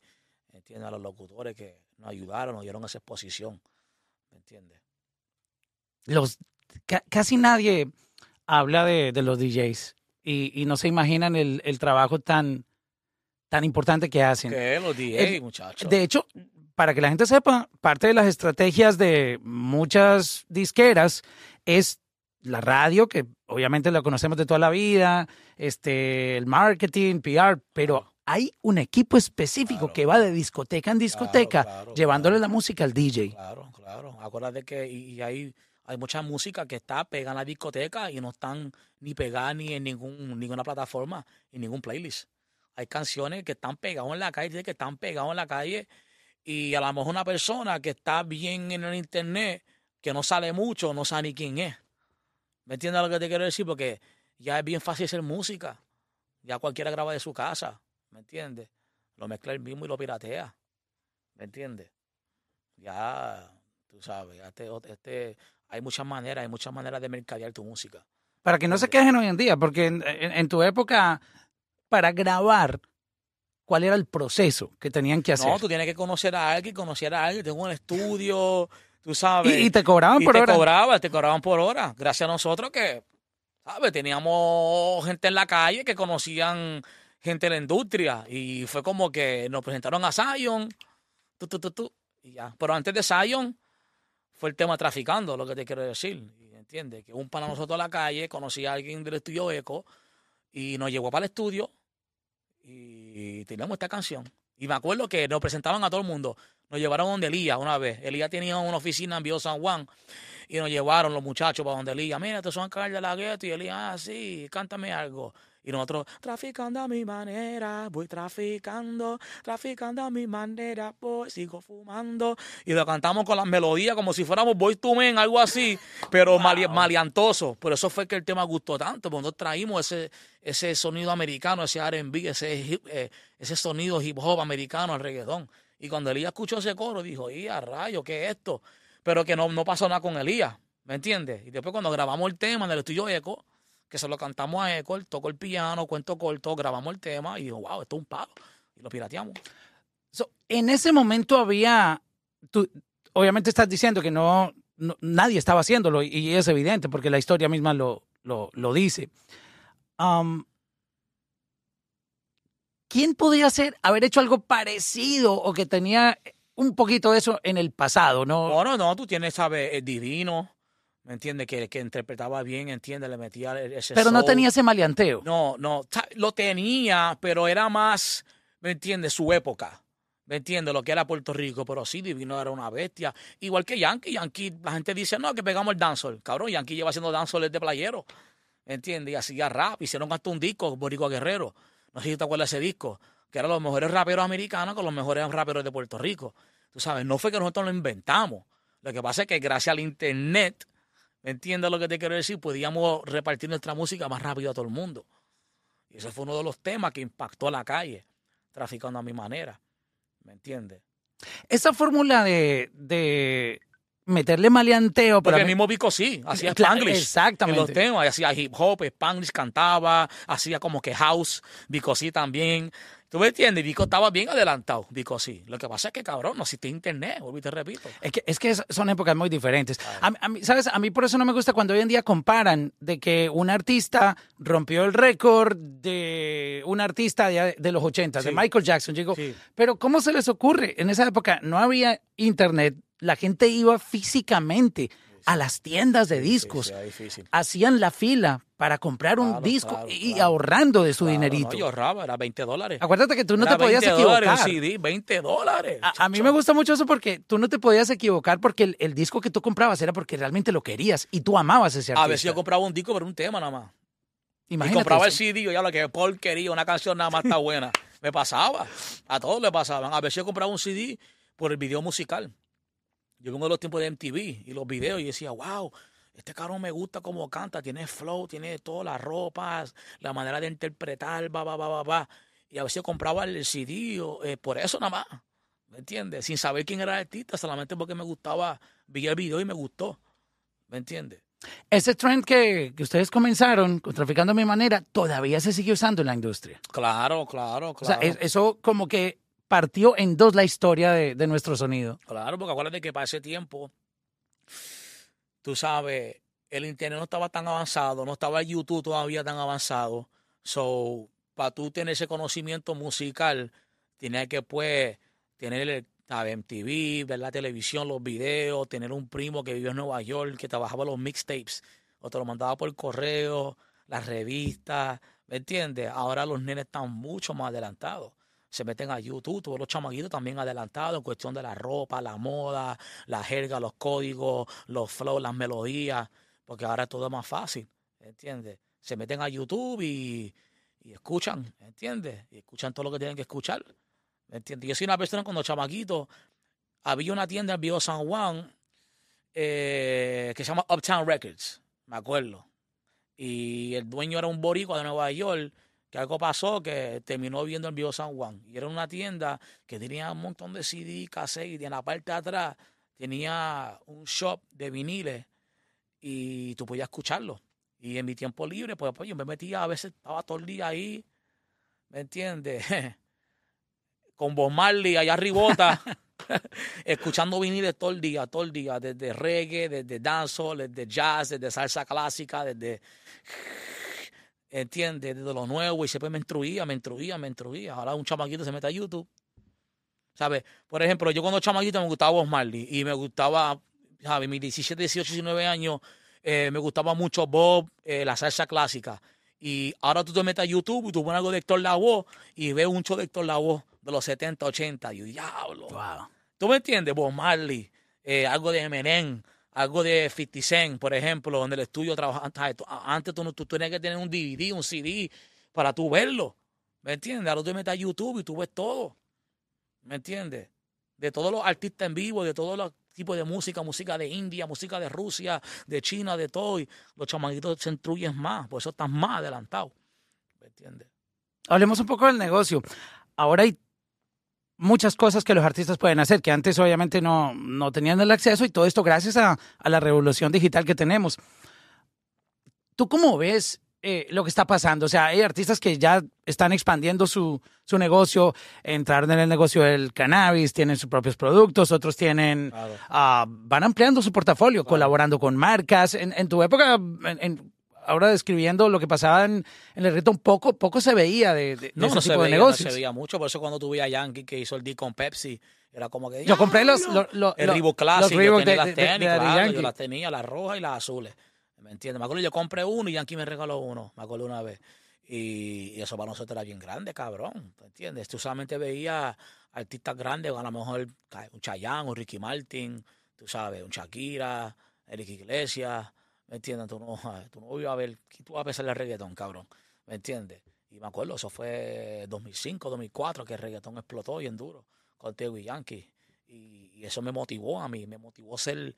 ¿me entiendes? A los locutores que nos ayudaron, nos dieron esa exposición. ¿Me entiendes? los ca- casi nadie habla de los DJs y, y no se imaginan el, el trabajo tan, tan importante que hacen. Que los DJs, muchachos. De hecho, para que la gente sepa, parte de las estrategias de muchas disqueras es la radio, que obviamente la conocemos de toda la vida, este, el marketing, PR, pero hay un equipo específico Claro. que va de discoteca en discoteca, claro, llevándole la música al DJ. Claro, claro. Acuérdate que y, y hay, hay mucha música que está pegada en la discoteca y no están ni pegadas ni en ningún, ninguna plataforma, en ningún playlist. Hay canciones que están pegadas en la calle, que están pegadas en la calle y a lo mejor una persona que está bien en el internet, que no sale mucho, no sabe ni quién es. ¿Me entiendes lo que te quiero decir? Porque ya es bien fácil hacer música. Ya cualquiera graba de su casa, ¿me entiendes? Lo mezcla el mismo y lo piratea. ¿Me entiendes? Ya, tú sabes, este, este, hay muchas maneras, hay muchas maneras de mercadear tu música. Para que no se quejen hoy en día, porque en, en- en tu época, para grabar, ¿cuál era el proceso que tenían que hacer? No, tú tienes que conocer a alguien, conocer a alguien, tengo un estudio, tú sabes. y, y te cobraban Y por te hora. cobraban, te cobraban por hora. Gracias a nosotros que, ¿sabes? Teníamos gente en la calle que conocían gente de la industria. Y fue como que nos presentaron a Zion, tú, tú, tú, tú, y ya. Pero antes de Zion fue el tema traficando, lo que te quiero decir. ¿Entiendes? Que un pana nosotros en la calle conocía a alguien del estudio Eco y nos llevó para el estudio y teníamos esta canción. Y me acuerdo que nos presentaban a todo el mundo. Nos llevaron donde Elías una vez. Elías tenía una oficina en Viejo San Juan y nos llevaron los muchachos para donde Elías. Mira, estos son Carl de la Gueto. Y Elías, ah, sí, cántame algo. Y nosotros, traficando a mi manera, voy traficando, traficando a mi manera, voy, sigo fumando. Y lo cantamos con las melodías como si fuéramos Boys to Men, algo así, pero mali- maleantoso. Por eso fue que el tema gustó tanto, porque nosotros traímos ese, ese sonido americano, ese R&B, ese, eh, ese sonido hip hop americano al reggaetón. Y cuando Elías escuchó ese coro, dijo, ¡y a rayo, qué es esto! Pero que no, no pasó nada con Elías, ¿me entiendes? Y después cuando grabamos el tema en el estudio Eco, que se lo cantamos a Eco, él tocó el piano, cuento corto, grabamos el tema y dijo, wow, esto es un palo. Y lo pirateamos. So, en ese momento había, tú, obviamente estás diciendo que no, no- nadie estaba haciéndolo y, y es evidente porque la historia misma lo, lo, lo dice. Um, ¿Quién podría ser, haber hecho algo parecido o que tenía un poquito de eso en el pasado, no? Bueno, no, tú tienes, ¿sabes? El divino, ¿me entiendes? Que, que interpretaba bien, ¿entiendes? Le metía ese Pero no tenía ese maleanteo. No, no, lo tenía, pero era más, ¿me entiendes? Su época. ¿Me entiendes? Lo que era Puerto Rico, pero sí, Divino era una bestia. Igual que Yankee. Yankee, la gente dice, no, que pegamos el dancehall. Cabrón, Yankee lleva haciendo dancehall de playero. ¿Me entiendes? Y hacía rap. Hicieron hasta un disco, Boricua Guerrero. No sé si te acuerdas de ese disco. Que eran los mejores raperos americanos con los mejores raperos de Puerto Rico. Tú sabes, no fue que nosotros lo inventamos. Lo que pasa es que gracias al internet, ¿me entiendes lo que te quiero decir? Podíamos repartir nuestra música más rápido a todo el mundo. Y ese fue uno de los temas que impactó a la calle, traficando a mi manera. ¿Me entiendes? Esa fórmula de, de meterle maleanteo, Porque el mismo Vico sí, hacía Spanglish. exactamente. En los temas, hacía hip hop, Spanglish cantaba, hacía como que house, Vico sí también. ¿Tú me entiendes? Vico estaba bien adelantado, Vico sí. Lo que pasa es que, cabrón, no existe internet, vuelvo y te repito. Es que, es que son épocas muy diferentes. A, a mí, ¿Sabes? A mí por eso no me gusta cuando hoy en día comparan de que un artista rompió el récord de un artista de, de los 80, de Sí. Michael Jackson. Digo, Sí. pero ¿cómo se les ocurre? En esa época no había internet, la gente iba físicamente a las tiendas de discos, hacían la fila para comprar un Claro, disco claro, y claro. ahorrando de su dinerito. No, yo ahorraba, era 20 dólares. Acuérdate que tú no Era te podías 20 dólares equivocar. un CD, 20 dólares. A, a mí me gusta mucho eso porque tú no te podías equivocar porque el, el disco que tú comprabas era porque realmente lo querías y tú amabas ese artista. A veces yo compraba un disco por un tema nada más. Imagínate y compraba el eso. CD, yo ya lo que porquería, una canción nada más está buena. me pasaba. A todos le pasaban. A veces yo compraba un CD por el video musical. Yo vengo de los tiempos de MTV y los videos y decía, wow, este cabrón me gusta cómo canta, tiene flow, tiene todas las ropas, la manera de interpretar, va, va, va, va, va. Y a veces compraba el CD o, eh, por eso nada más. ¿Me entiendes? Sin saber quién era el artista, solamente porque me gustaba, vi el video y me gustó. ¿Me entiendes? Ese trend que, que ustedes comenzaron Traficando a mi manera todavía se sigue usando en la industria. Claro, claro, O claro. sea, es- eso como que partió en dos la historia de, de nuestro sonido. Claro, porque acuérdate que para ese tiempo, tú sabes, el internet no estaba tan avanzado, no estaba YouTube todavía tan avanzado. So, para tú tener ese conocimiento musical, tenías que, pues, tener el. MTV, ver la televisión, los videos, tener un primo que vivió en Nueva York, que trabajaba los mixtapes. o te lo mandaba por correo, las revistas, ¿me entiendes? Ahora los nenes están mucho más adelantados. Se meten a YouTube, todos los chamaguitos también adelantados en cuestión de la ropa, la moda, la jerga, los códigos, los flows, las melodías, porque ahora todo más fácil, ¿entiendes? Se meten a YouTube y, y escuchan, ¿entiendes? Y escuchan todo lo que tienen que escuchar, ¿me entiendes? Yo soy una persona cuando chamaquito, había una tienda en Vivo San Juan eh, que se llama Uptown Records, me acuerdo. Y el dueño era un boricua de Nueva York, que algo pasó que terminó viviendo en Vivo San Juan. Y era una tienda que tenía un montón de CD, cassette, y en la parte de atrás tenía un shop de viniles y tú podías escucharlo. Y en mi tiempo libre, pues, pues yo me metía, a veces estaba todo el día ahí, ¿me entiendes? Con Bob Marley allá arribota. escuchando viniles todo el día, todo el día, desde reggae, desde dancehall, desde jazz, desde salsa clásica, desde ¿entiendes? Desde lo nuevo y siempre me instruía, me instruía, me instruía. Ahora un chamaquito se mete a YouTube. ¿Sabes? Por ejemplo, yo cuando chamaquito me gustaba Bob Marley y me gustaba, ¿sabes? Mis 17, 18, 19 años eh, me gustaba mucho Bob, eh, la salsa clásica. Y ahora tú te metes a YouTube y tú pones algo de Héctor Lavoe y ves un show de Héctor Lavoe de los 70, 80. Y yo, diablo. ¿Tú me entiendes? Bob Marley, eh, algo de Eminem, algo de 50 Cent, por ejemplo, donde el estudio trabajaba. Antes tú, tú tenías que tener un DVD, un CD para tú verlo. ¿Me entiendes? Ahora tú te metes a YouTube y tú ves todo. ¿Me entiendes? De todos los artistas en vivo, de todos los tipos de música, música de India, música de Rusia, de China, de todo. Y los chamaguitos se instruyen más, por eso están más adelantados. ¿Me entiendes? Hablemos un poco del negocio. Ahora hay muchas cosas que los artistas pueden hacer, que antes obviamente no, no tenían el acceso y todo esto gracias a, a la revolución digital que tenemos. ¿Tú cómo ves eh, lo que está pasando? O sea, hay artistas que ya están expandiendo su, su negocio, entraron en el negocio del cannabis, tienen sus propios productos, otros tienen, Claro. ah, van ampliando su portafolio, colaborando con marcas. En, en tu época, en- en- ahora describiendo lo que pasaba en, en el reto, poco, poco se veía de, de- de No, ese no se, de veía, no se veía mucho. Por eso cuando tuve a Yankee que hizo el deal con Pepsi, era como que... Yo compré los, los, El Reebok Classic, los yo tenía de- las tenis, claro, yo las tenía, las rojas y las azules. ¿Me entiendes? Me acuerdo, yo compré uno y Yankee me regaló uno, me acuerdo una vez. Y, y eso para nosotros era bien grande, cabrón. ¿Me entiendes? Tú solamente veías artistas grandes, a lo mejor un Chayanne, un Ricky Martin, tú sabes, un Shakira, Eric Iglesias, ¿me entiendes? Tú no, tú no ibas a ver, ¿qué tú vas a pensar el reggaetón, cabrón? ¿Me entiendes? Y me acuerdo, eso fue 2005, 2004, que el reggaetón explotó bien duro con Tego y Yankee. Y, y eso me motivó a mí, me motivó ser,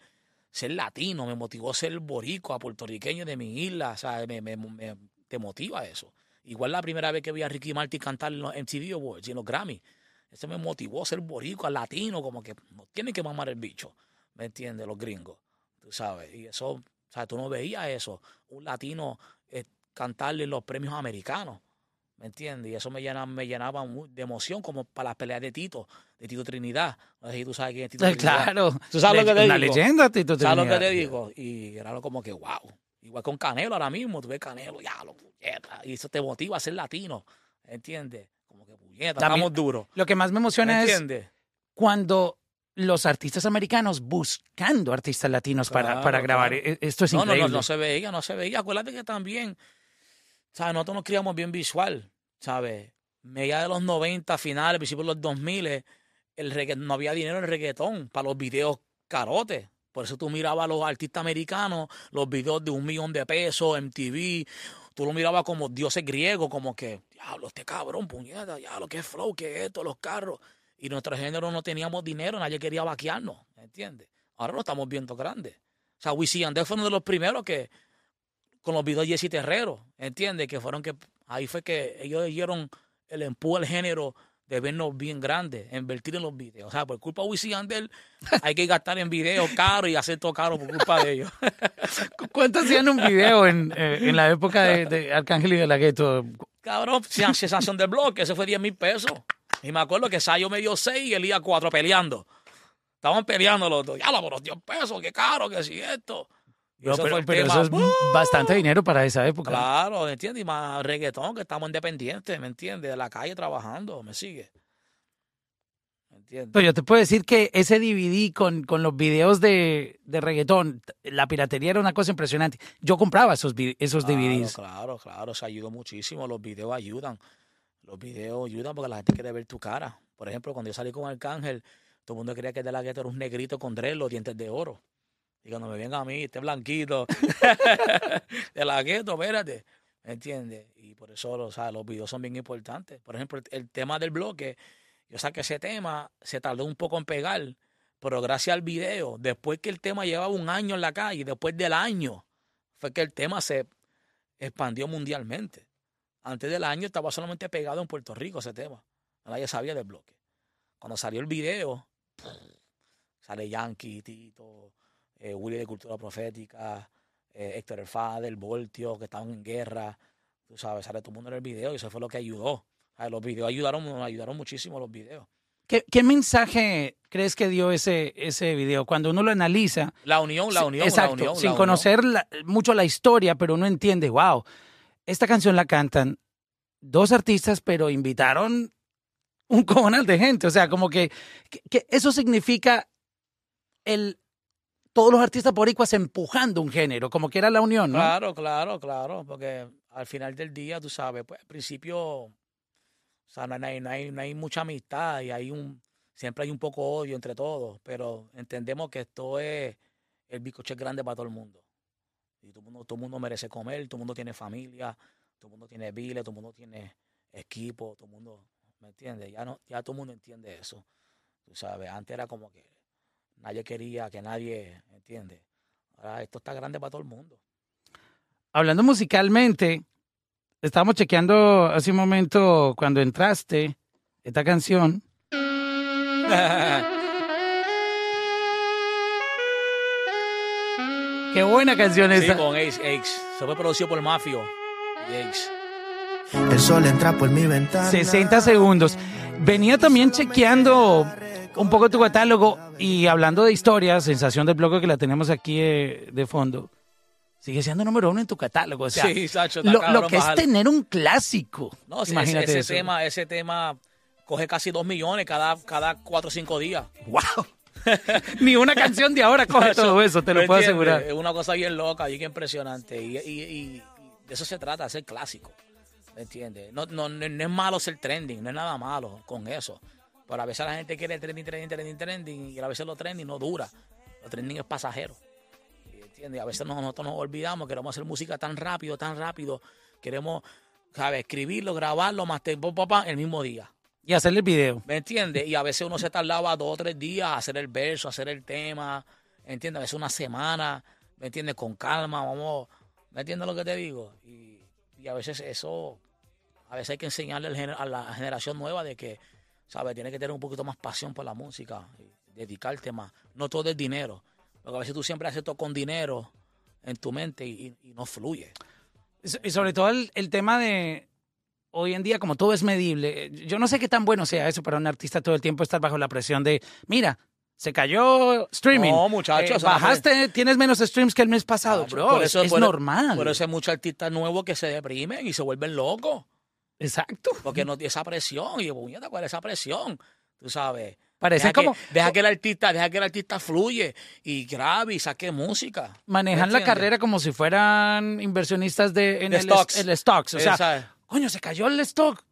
ser latino, me motivó ser boricua, puertorriqueño de mi isla, sea, me, me- me- te motiva eso. Igual la primera vez que vi a Ricky Martin cantar en los MTV Awards y en los Grammy, eso me motivó a ser boricua, latino, como que no tiene que mamar el bicho, ¿me entiendes? Los gringos, tú sabes. Y eso, o sea, tú no veías eso, un latino eh, cantarle los premios americanos. ¿Me entiendes? Y eso me llenaba, me llenaba de emoción, como para las peleas de Tito, de Tito Trinidad. No sé si tú sabes quién es Tito Trinidad. Claro. ¿Tú sabes lo que te Una digo? leyenda, Tito ¿Sabes lo que Trinidad. te digo? Y era como que, wow. Igual con Canelo ahora mismo, tú ves Canelo, ya, lo puñeta. Y eso te motiva a ser latino, ¿entiendes? Como que puñeta, También- estamos duros. Lo que más me emociona ¿Me es entiendes? cuando los artistas americanos buscando artistas latinos para, Claro, para grabar. claro. E- Esto es No, no, increíble. no, no se veía, no se veía. Acuérdate que también, ¿sabes? Nosotros nos criamos bien visual, ¿sabes? Media de los 90, finales, principios de los 2000, el regga- no había dinero en el reggaetón para los videos carotes. Por eso tú mirabas a los artistas americanos, los videos de un millón de pesos, MTV, tú lo mirabas como dioses griegos, como que, diablo, este cabrón, puñeta, diablo, qué flow, qué esto, los carros. Y nuestro género no teníamos dinero, nadie quería vaquearnos, ¿entiendes? Ahora lo estamos viendo grande. O sea, Wisin y Yandel fue uno de los primeros que, con los videos de Jesse Terrero, ¿entiendes? Que fueron que, ahí fue que ellos dieron el empuje al género de vernos bien grandes, invertir en los videos. O sea, por culpa de Wisin y Yandel, hay que gastar en videos caros y hacer todo caro por culpa de ellos. ¿Cuánto hacían un video en, eh, en la época de, de Arcángel y de la Gueto? Cabrón, se- sensación del bloque, ese fue 10 mil pesos. Y me acuerdo que Sayo me dio 6 y él iba 4 peleando. Estaban peleando los dos. Ya, por los 10 pesos, qué caro, que si esto. No, eso pero pero eso es bastante dinero para esa época. Claro, ¿me entiendes? Y más reggaetón, que estamos independientes, ¿me entiendes? De la calle trabajando, ¿me sigue? ¿Me ¿entiendes? Pero yo te puedo decir que ese DVD con, con los videos de, de reggaetón, la piratería era una cosa impresionante. Yo compraba esos, esos Claro, DVDs. Claro, claro, se ayudó muchísimo. Los videos ayudan. Los videos ayudan porque la gente quiere ver tu cara. Por ejemplo, cuando yo salí con Arcángel, todo el mundo creía que de la gueto era un negrito con dreadlocks, los dientes de oro. Y cuando me venga a mí, este blanquito, de la gueto, espérate. ¿Me entiendes? Y por eso o sea, los videos son bien importantes. Por ejemplo, el tema del bloque, yo saqué ese tema, se tardó un poco en pegar, pero gracias al video, después que el tema llevaba un año en la calle, después del año, fue que el tema se expandió mundialmente. Antes del año estaba solamente pegado en Puerto Rico ese tema. Nadie sabía del bloque. Cuando salió el video, sale Yankee, Tito, eh, Willy de Cultura Profética, eh, Héctor El Fader, Voltio, que estaban en guerra. Tú sabes, sale todo el mundo en el video y eso fue lo que ayudó. ¿Sabes? Los videos ayudaron, nos ayudaron muchísimo los videos. ¿Qué, qué mensaje crees que dio ese, ese video? Cuando uno lo analiza. La unión, la unión, Exacto, la unión. sin la unión. conocer la- mucho la historia, pero uno entiende, wow, esta canción la cantan dos artistas, pero invitaron un cojonal de gente. O sea, como que, que- que eso significa el todos los artistas boricuas empujando un género, como que era la unión, ¿no? Claro, claro, claro, porque al final del día, tú sabes, pues al principio, o sea, no hay, no hay, no hay mucha amistad y hay un, siempre hay un poco odio entre todos, pero entendemos que esto es, el bizcocho grande para todo el mundo. Y todo el mundo, todo mundo merece comer, todo el mundo tiene familia, todo el mundo tiene biles, todo el mundo tiene equipo, todo el mundo, ¿me entiendes? Ya, no, ya todo el mundo entiende eso, tú sabes, antes era como que nadie quería que nadie, ¿me entiendes? Ahora esto está grande para todo el mundo. Hablando musicalmente, estábamos chequeando hace un momento cuando entraste esta canción. Qué buena canción Sí, esa. con Ace, Ace. Se fue producido por Mafio y Ace. El sol entra por mi ventana. 60 segundos. Venía también chequeando un poco tu catálogo y hablando de historia, sensación del bloque que la tenemos aquí eh, de fondo. Sigue siendo número uno en tu catálogo. O sea, sí, Sacho, lo, lo que es tener un clásico. No, sí, ese, Imagínate ese eso. tema, ese tema coge casi dos millones cada, cada cuatro o cinco días. ¡Wow! Ni una canción de ahora coge todo eso, te lo ¿Me puedo asegurar. Es una cosa bien loca, bien impresionante. Y, y- y de eso se trata, ser clásico. ¿Me entiendes? No, no, no, no es malo ser trending, no es nada malo con eso. Pero a veces la gente quiere trending, trending, trending, trending. Y a veces lo trending no dura. Lo trending es pasajero. ¿Me ¿Entiendes? A veces nos- nosotros nos olvidamos, queremos hacer música tan rápido, tan rápido. Queremos, ¿sabes? Escribirlo, grabarlo, más tiempo, papá, el mismo día. Y hacerle el video. ¿Me entiendes? Y a veces uno se tardaba dos o tres días a hacer el verso, a hacer el tema, ¿me entiendes? A veces una semana, ¿me entiendes? Con calma, vamos, ¿me entiendes lo que te digo? Y, y a veces eso, a veces hay que enseñarle a la generación nueva de que, ¿sabes? Tiene que tener un poquito más pasión por la música, y dedicarte más. No todo es dinero, porque a veces tú siempre haces todo con dinero en tu mente y, no fluye. Y sobre todo el, el tema de hoy en día, como todo es medible, eh, yo no sé qué tan bueno sea eso para un artista todo el tiempo estar bajo la presión de, mira, se cayó streaming. No, muchachos, Eh, bajaste, tienes menos streams que el mes pasado, Tacho, bro. por eso- es por- normal. Por eso hay muchos artistas nuevos que se deprimen y se vuelven locos. Exacto. Porque no tiene esa presión. Y puñeta, ¿cuál es esa presión? Tú sabes. Parece deja como Que, deja que el artista, deja que el artista fluye y grabe y saque música. manejan ¿Me la carrera como si fueran inversionistas de, en De el, stocks. el stocks. O sea, Esa- coño, se cayó el stock.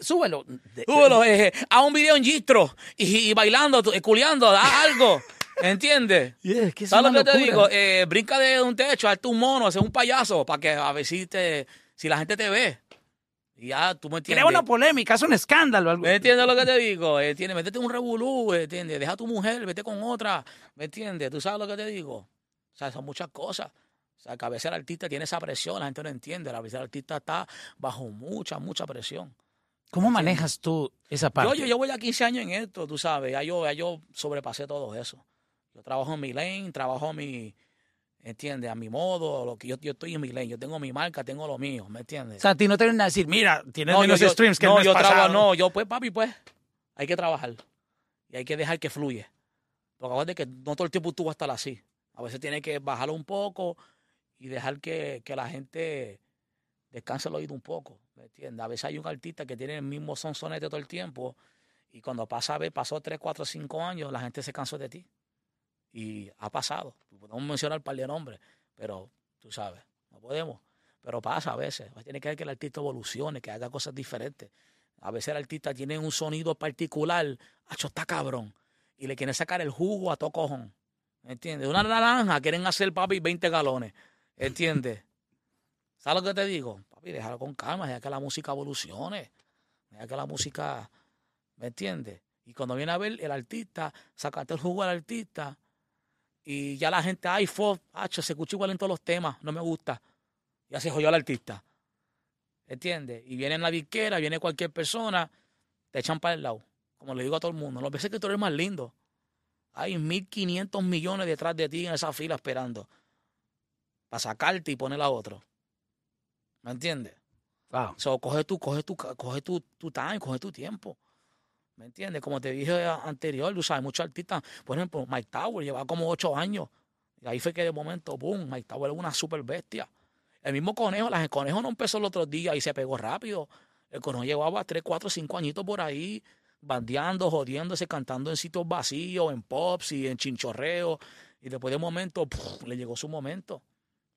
Súbelo. Súbelo, eh, haz un video en Gistro y, y bailando, eh, culeando, haz algo. ¿Entiendes? Yeah, es que es ¿Sabes una lo que te digo? Eh, brinca de un techo, hazte un mono, hazte un payaso para que a ver si, te, si la gente te ve. Y ya, tú me entiendes. Crea una polémica, es un escándalo. Algo. ¿Me entiendes lo que te digo? Eh, ¿entiendes? Métete en un revolú, eh, ¿entiendes? Deja a tu mujer, vete con otra, ¿me entiendes? ¿Tú sabes lo que te digo? O sea, son muchas cosas. O sea, que a veces el artista tiene esa presión, la gente no entiende. A veces el artista está bajo mucha, mucha presión. ¿Cómo manejas tú esa parte? Yo, yo, yo voy a 15 años en esto, tú sabes. Ya yo, ya yo sobrepasé todo eso. Yo trabajo en mi lane, trabajo mi, ¿entiendes? A mi modo, lo que yo, yo estoy en mi lane. Yo tengo mi marca, tengo lo mío, ¿me entiendes? O sea, a ti no te vienen a decir, mira, tienes No, menos yo, streams que no, el mes yo trabajo, no, yo pues, papi, pues, hay que trabajar. Y hay que dejar que fluye. Porque acuérdate que no todo el tiempo tú vas a estar así. A veces tienes que bajarlo un poco y dejar que, que la gente descanse el oído un poco, ¿me entiendes? A veces hay un artista que tiene el mismo sonsonete todo el tiempo Y cuando pasa, ve, pasó 3, 4, 5 años, la gente se cansó de ti. Y ha pasado. Podemos mencionar un par de nombres, pero tú sabes, no podemos. Pero pasa a veces. Tiene que ver que el artista evolucione, que haga cosas diferentes. A veces el artista tiene un sonido particular, hacho, está cabrón. Y le quieren sacar el jugo a todo cojón. ¿Entiendes? Una naranja quieren hacer, papi, 20 galones. ¿Entiendes? ¿Sabes lo que te digo? Papi, déjalo con calma, deja que la música evolucione. Deja que la música, ¿me entiendes? Y cuando viene a ver el artista, sacate el jugo al artista, y ya la gente, ay, fo, hacho, se escucha igual en todos los temas, no me gusta. Ya se jodió al artista. ¿Entiendes? Y viene en la disquera, viene cualquier persona, te echan para el lado. Como le digo a todo el mundo, los veces que tú eres más lindo. Hay 1.500 millones detrás de ti en esa fila esperando para sacarte y poner a otro. ¿Me entiendes? Wow. So, coge tu, coge tu, coge tu, tu time, coge tu tiempo. ¿Me entiendes? Como te dije anterior, tú sabes, muchos artistas, por ejemplo, Mike Tower lleva como ocho años. Y ahí fue que de momento, boom, Mike Tower es una super bestia. El mismo conejo, el conejo no empezó el otro día y se pegó rápido. El conejo llevaba tres, cuatro, cinco añitos por ahí, bandeando, jodiéndose, cantando en sitios vacíos, en pops y en chinchorreo. Y después de un momento, le llegó su momento.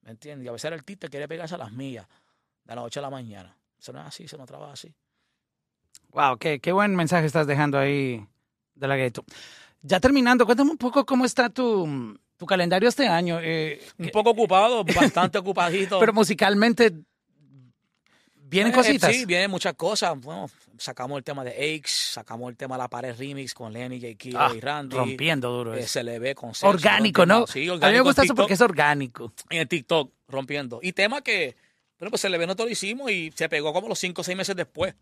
¿Me entiendes? Y a veces el artista quiere pegarse a las millas de la noche a la mañana. Eso no es así, eso no trabaja así. Wow, qué, qué buen mensaje estás dejando ahí de la gueto. Ya terminando, cuéntame un poco cómo está tu, tu calendario este año. Eh, un poco ocupado, bastante ocupadito. Pero musicalmente, ¿vienen Eh, cositas? Sí, vienen muchas cosas. Bueno, sacamos el tema de Aches, sacamos el tema de La Pared Remix con Lenny, J. Ah, y Randy. rompiendo duro Eh, se le ve con sexo, Orgánico, ¿no? Sí, A orgánico. mí me gusta eso porque es orgánico. En el TikTok, rompiendo. Y tema que, bueno, pues se le ve, nosotros lo hicimos y se pegó como los 5 o 6 meses después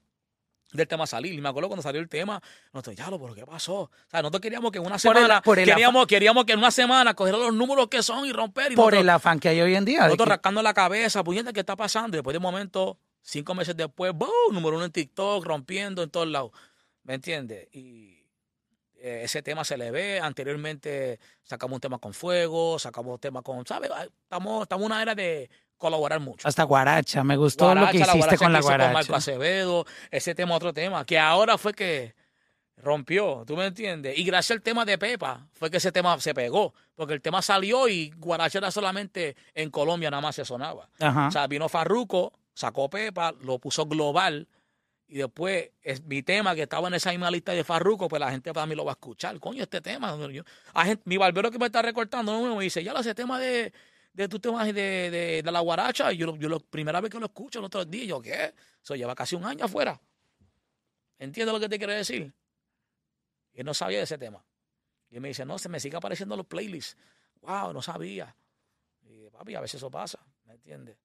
del tema salir. Y me acuerdo cuando salió el tema, nosotros, ya lo, pero ¿qué pasó? O sea, nosotros queríamos que en una Por semana, el queríamos, queríamos que en una semana coger los números que son y romper. Y Por nosotros- el afán que hay hoy en día. nosotros que- rascando la cabeza, puñeta, ¿qué está pasando? Y después de un momento, cinco meses después, ¡boom! Número uno en TikTok, rompiendo en todos lados. ¿Me entiendes? Y eh, ese tema se le ve. Anteriormente sacamos un tema con fuego, sacamos un tema con, ¿sabes? Estamos, estamos en una era de colaborar mucho. Hasta Guaracha, me gustó lo que Guaracha, hiciste guaracha con la que hice Con Marco Guaracha. Acevedo, ese tema, otro tema, que ahora fue que rompió, ¿tú me entiendes? Y gracias al tema de Pepa fue que ese tema se pegó, porque el tema salió y Guaracha era solamente en Colombia nada más se sonaba. Ajá. O sea, vino Farruco, sacó Pepa, lo puso global y después es mi tema que estaba en esa misma lista de Farruco, pues la gente para mí lo va a escuchar. Coño, este tema. Yo- a gente- mi barbero que me está recortando ¿no? me dice, ya lo ese tema de, de tu tema de, de, de la guaracha. Y yo, yo la primera vez que lo escucho el otro día, yo, ¿qué? Eso lleva casi un año afuera. ¿Entiendes lo que te quiero decir? Y él no sabía de ese tema. Y él me dice, no, se me sigue apareciendo los playlists. Wow, no sabía. Y papi, a veces eso pasa, ¿me entiendes?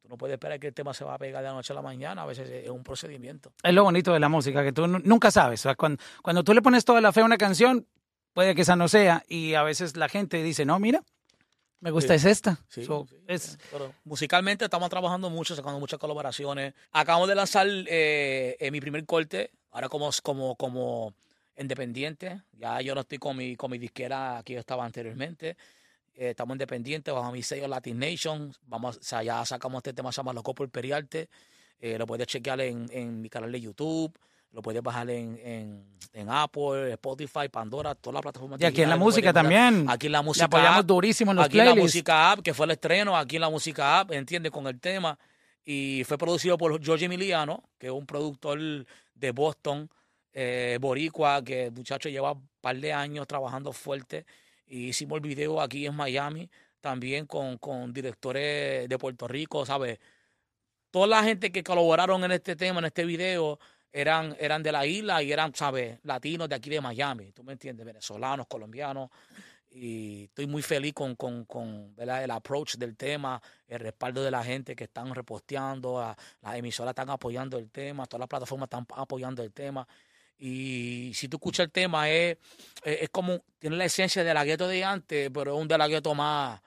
Tú no puedes esperar que el tema se va a pegar de la noche a la mañana, a veces es un procedimiento. Es lo bonito de la música, que tú nu- nunca sabes. Cuando, cuando tú le pones toda la fe a una canción, puede que esa no sea. Y a veces la gente dice, no, mira, me gusta Sí. es esta. Sí, So, sí, es, Pero musicalmente estamos trabajando mucho, sacando muchas colaboraciones. Acabamos de lanzar eh, eh, mi primer corte, ahora como, como, como independiente. Ya yo no estoy con mi, con mi disquera que yo estaba anteriormente. Eh, estamos independientes bajo mi sello Latin Nation. Vamos, o sea, ya sacamos este tema, se llama Loco por Periarte. Lo puedes chequear en, en mi canal de YouTube. Lo puedes bajar en, en, en Apple, Spotify, Pandora, todas las plataformas y aquí en la música también. Aquí en la Le música apoyamos app, durísimo en los aquí en la playlists. música app, que fue el estreno, aquí en la música app, entiende, con el tema. Y fue producido por George Emiliano, que es un productor de Boston, eh, boricua, que el muchacho lleva un par de años trabajando fuerte. Y hicimos el video aquí en Miami, también con, con directores de Puerto Rico, ¿sabes? Toda la gente que colaboraron en este tema, en este video, eran, eran de la isla y eran, ¿sabes? Latinos de aquí de Miami, ¿tú me entiendes? Venezolanos, colombianos y estoy muy feliz con, con, con el approach del tema, el respaldo de la gente que están reposteando, a- las emisoras están apoyando el tema, todas las plataformas están apoyando el tema. Y si tú escuchas el tema, es, es, es como, tiene la esencia de la gueto de antes, pero es un de la gueto más,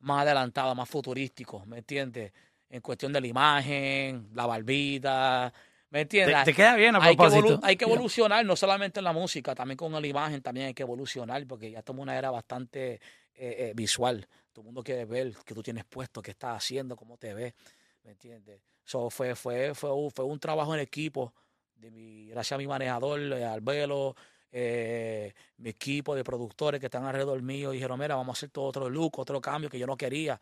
más adelantado, más futurístico, ¿me entiendes? En cuestión de la imagen, la barbita, ¿me entiendes? Te, te queda bien a hay que, propósito. evolu- hay que evolucionar, no solamente en la música, también con la imagen, también hay que evolucionar, porque ya estamos en una era bastante eh, eh, visual. Todo el mundo quiere ver qué tú tienes puesto, qué estás haciendo, cómo te ves, ¿me entiendes? So, fue, fue, fue, un, fue un trabajo en equipo de mi, gracias a mi manejador, eh, Albelo, eh, mi equipo de productores que están alrededor mío, dijeron, mira, vamos a hacer todo otro look, otro cambio que yo no quería.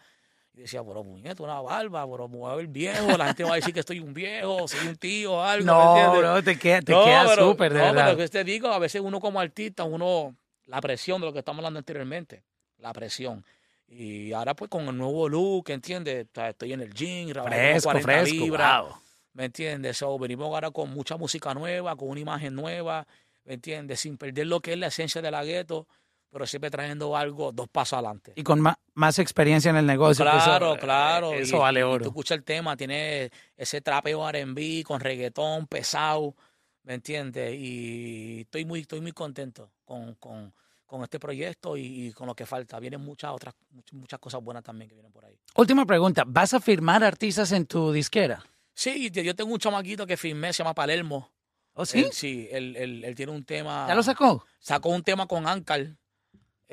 Y decía, pero muñeco, una barba, pero me voy a ver viejo, la gente va a decir que estoy un viejo, soy un tío, algo. ¿me No, bro, te queda, te No, queda súper, de no, verdad. pero que te digo, a veces uno como artista, uno, la presión de lo que estamos hablando anteriormente, la presión. Y ahora pues con el nuevo look, ¿entiendes? O sea, Estoy en el gym, Fresco, 40 fresco, libras, wow. ¿me entiendes? So, venimos ahora con mucha música nueva, con una imagen nueva, ¿me entiendes? Sin perder lo que es la esencia de la gueto, pero siempre trayendo algo dos pasos adelante. Y con ma- más experiencia en el negocio. Claro, eso, claro. eh, y- Eso vale y oro. tú escuchas el tema, tiene ese trapeo R&B con reggaetón pesado, ¿me entiendes? Y estoy muy, estoy muy contento con, con, con este proyecto y, y con lo que falta. Vienen muchas otras, much- muchas cosas buenas también que vienen por ahí. Última pregunta. ¿Vas a firmar artistas en tu disquera? Sí, yo yo tengo un chamaquito que firmé, se llama Palermo. ¿Oh, sí? Él, sí, él, él- él tiene un tema. ¿Ya lo sacó? Sacó un tema con Ankar.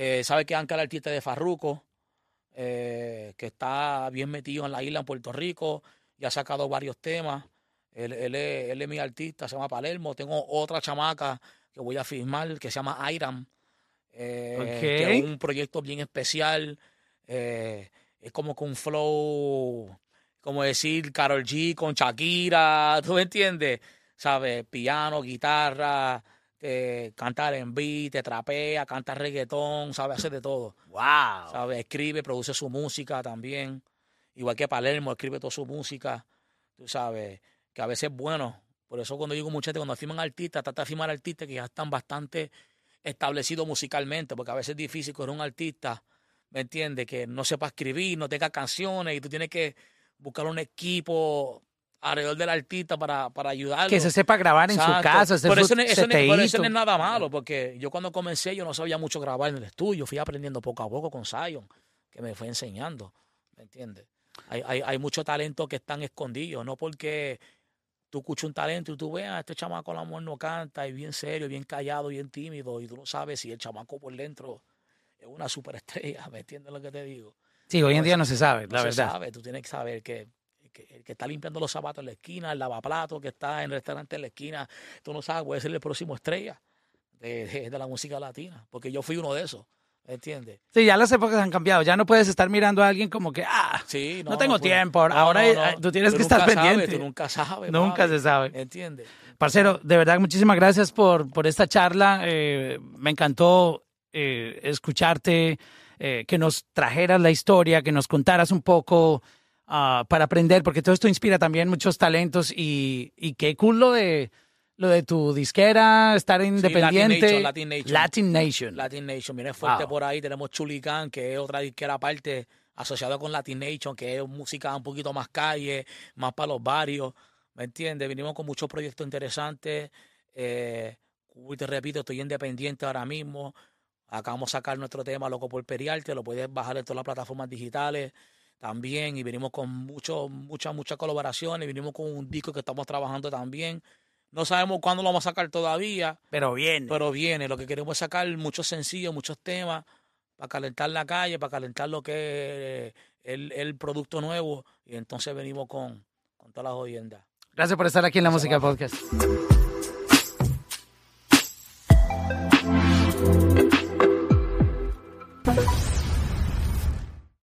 Eh, sabe que Ankar es artista de Farruko, eh, que está bien metido en la isla en Puerto Rico y ha sacado varios temas. Él, él es, él es mi artista, se llama Palermo. Tengo otra chamaca que voy a firmar que se llama Iram, eh, que es un proyecto bien especial. eh, es como con flow, como decir Carol G con Shakira, ¿tú me entiendes? ¿Sabes? Piano, guitarra, te canta en beat, te trapea, canta reggaetón, sabe hacer de todo. ¡Wow! ¿Sabes? Escribe, produce su música también. Igual que Palermo, escribe toda su música. Tú sabes, que a veces es bueno. Por eso cuando digo mucha gente, cuando firman artistas, trata de firmar artistas que ya están bastante establecidos musicalmente, porque a veces es difícil con un artista, ¿me entiendes? Que no sepa escribir, no tenga canciones y tú tienes que buscar un equipo alrededor del artista para, para ayudarlo. Que se sepa grabar en su casa, hacer su eso, no, eso pero eso no es nada malo, porque yo cuando comencé yo no sabía mucho grabar en el estudio, fui aprendiendo poco a poco con Zion, que me fue enseñando, ¿me entiendes? Hay, hay, hay mucho talento que están escondidos, no porque tú escuchas un talento y tú veas, este chamaco la amor no canta, y bien serio, bien callado, bien tímido, y tú no sabes si el chamaco por dentro es una superestrella, ¿me entiendes lo que te digo? Sí, hoy en día no se sabe, No la se verdad. sabe, tú tienes que saber que, que el que está limpiando los zapatos en la esquina, el lavaplato que está en el restaurante en la esquina, tú no sabes, puede ser el próximo estrella de, de- de la música latina, porque yo fui uno de esos, ¿me entiendes? Sí, ya las épocas han cambiado. Ya no puedes estar mirando a alguien como que, ah, Sí, No tengo pues, tiempo, ahora, eh, tú tienes que estar nunca sabes, pendiente. tú nunca sabes. nunca se sabe. ¿Entiendes? Parcero, de verdad, muchísimas gracias por, por esta charla. Eh, me encantó eh, escucharte, eh, que nos trajeras la historia, que nos contaras un poco ah, para aprender, porque todo esto inspira también muchos talentos y, y qué cool lo de, lo de tu disquera, estar independiente. Nation, Latin Nation. Latin Nation. Latin Nation, fuerte Wow. por ahí. Tenemos Chulicán, que es otra disquera aparte asociada con Latin Nation, que es música un poquito más calle, más para los barrios. ¿Me entiendes? Venimos con muchos proyectos interesantes. Eh, y te repito, estoy independiente ahora mismo. Acabamos de sacar nuestro tema Loco por Periarte, lo puedes bajar en todas las plataformas digitales también y venimos con mucho, muchas, muchas colaboraciones, venimos con un disco que estamos trabajando también. No sabemos cuándo lo vamos a sacar todavía. Pero viene. Pero viene. Lo que queremos es sacar muchos sencillos, muchos temas para calentar la calle, para calentar lo que es el, el producto nuevo. Y entonces venimos con, con todas las jodiendas. Gracias por estar aquí en la Música Podcast. Podcast.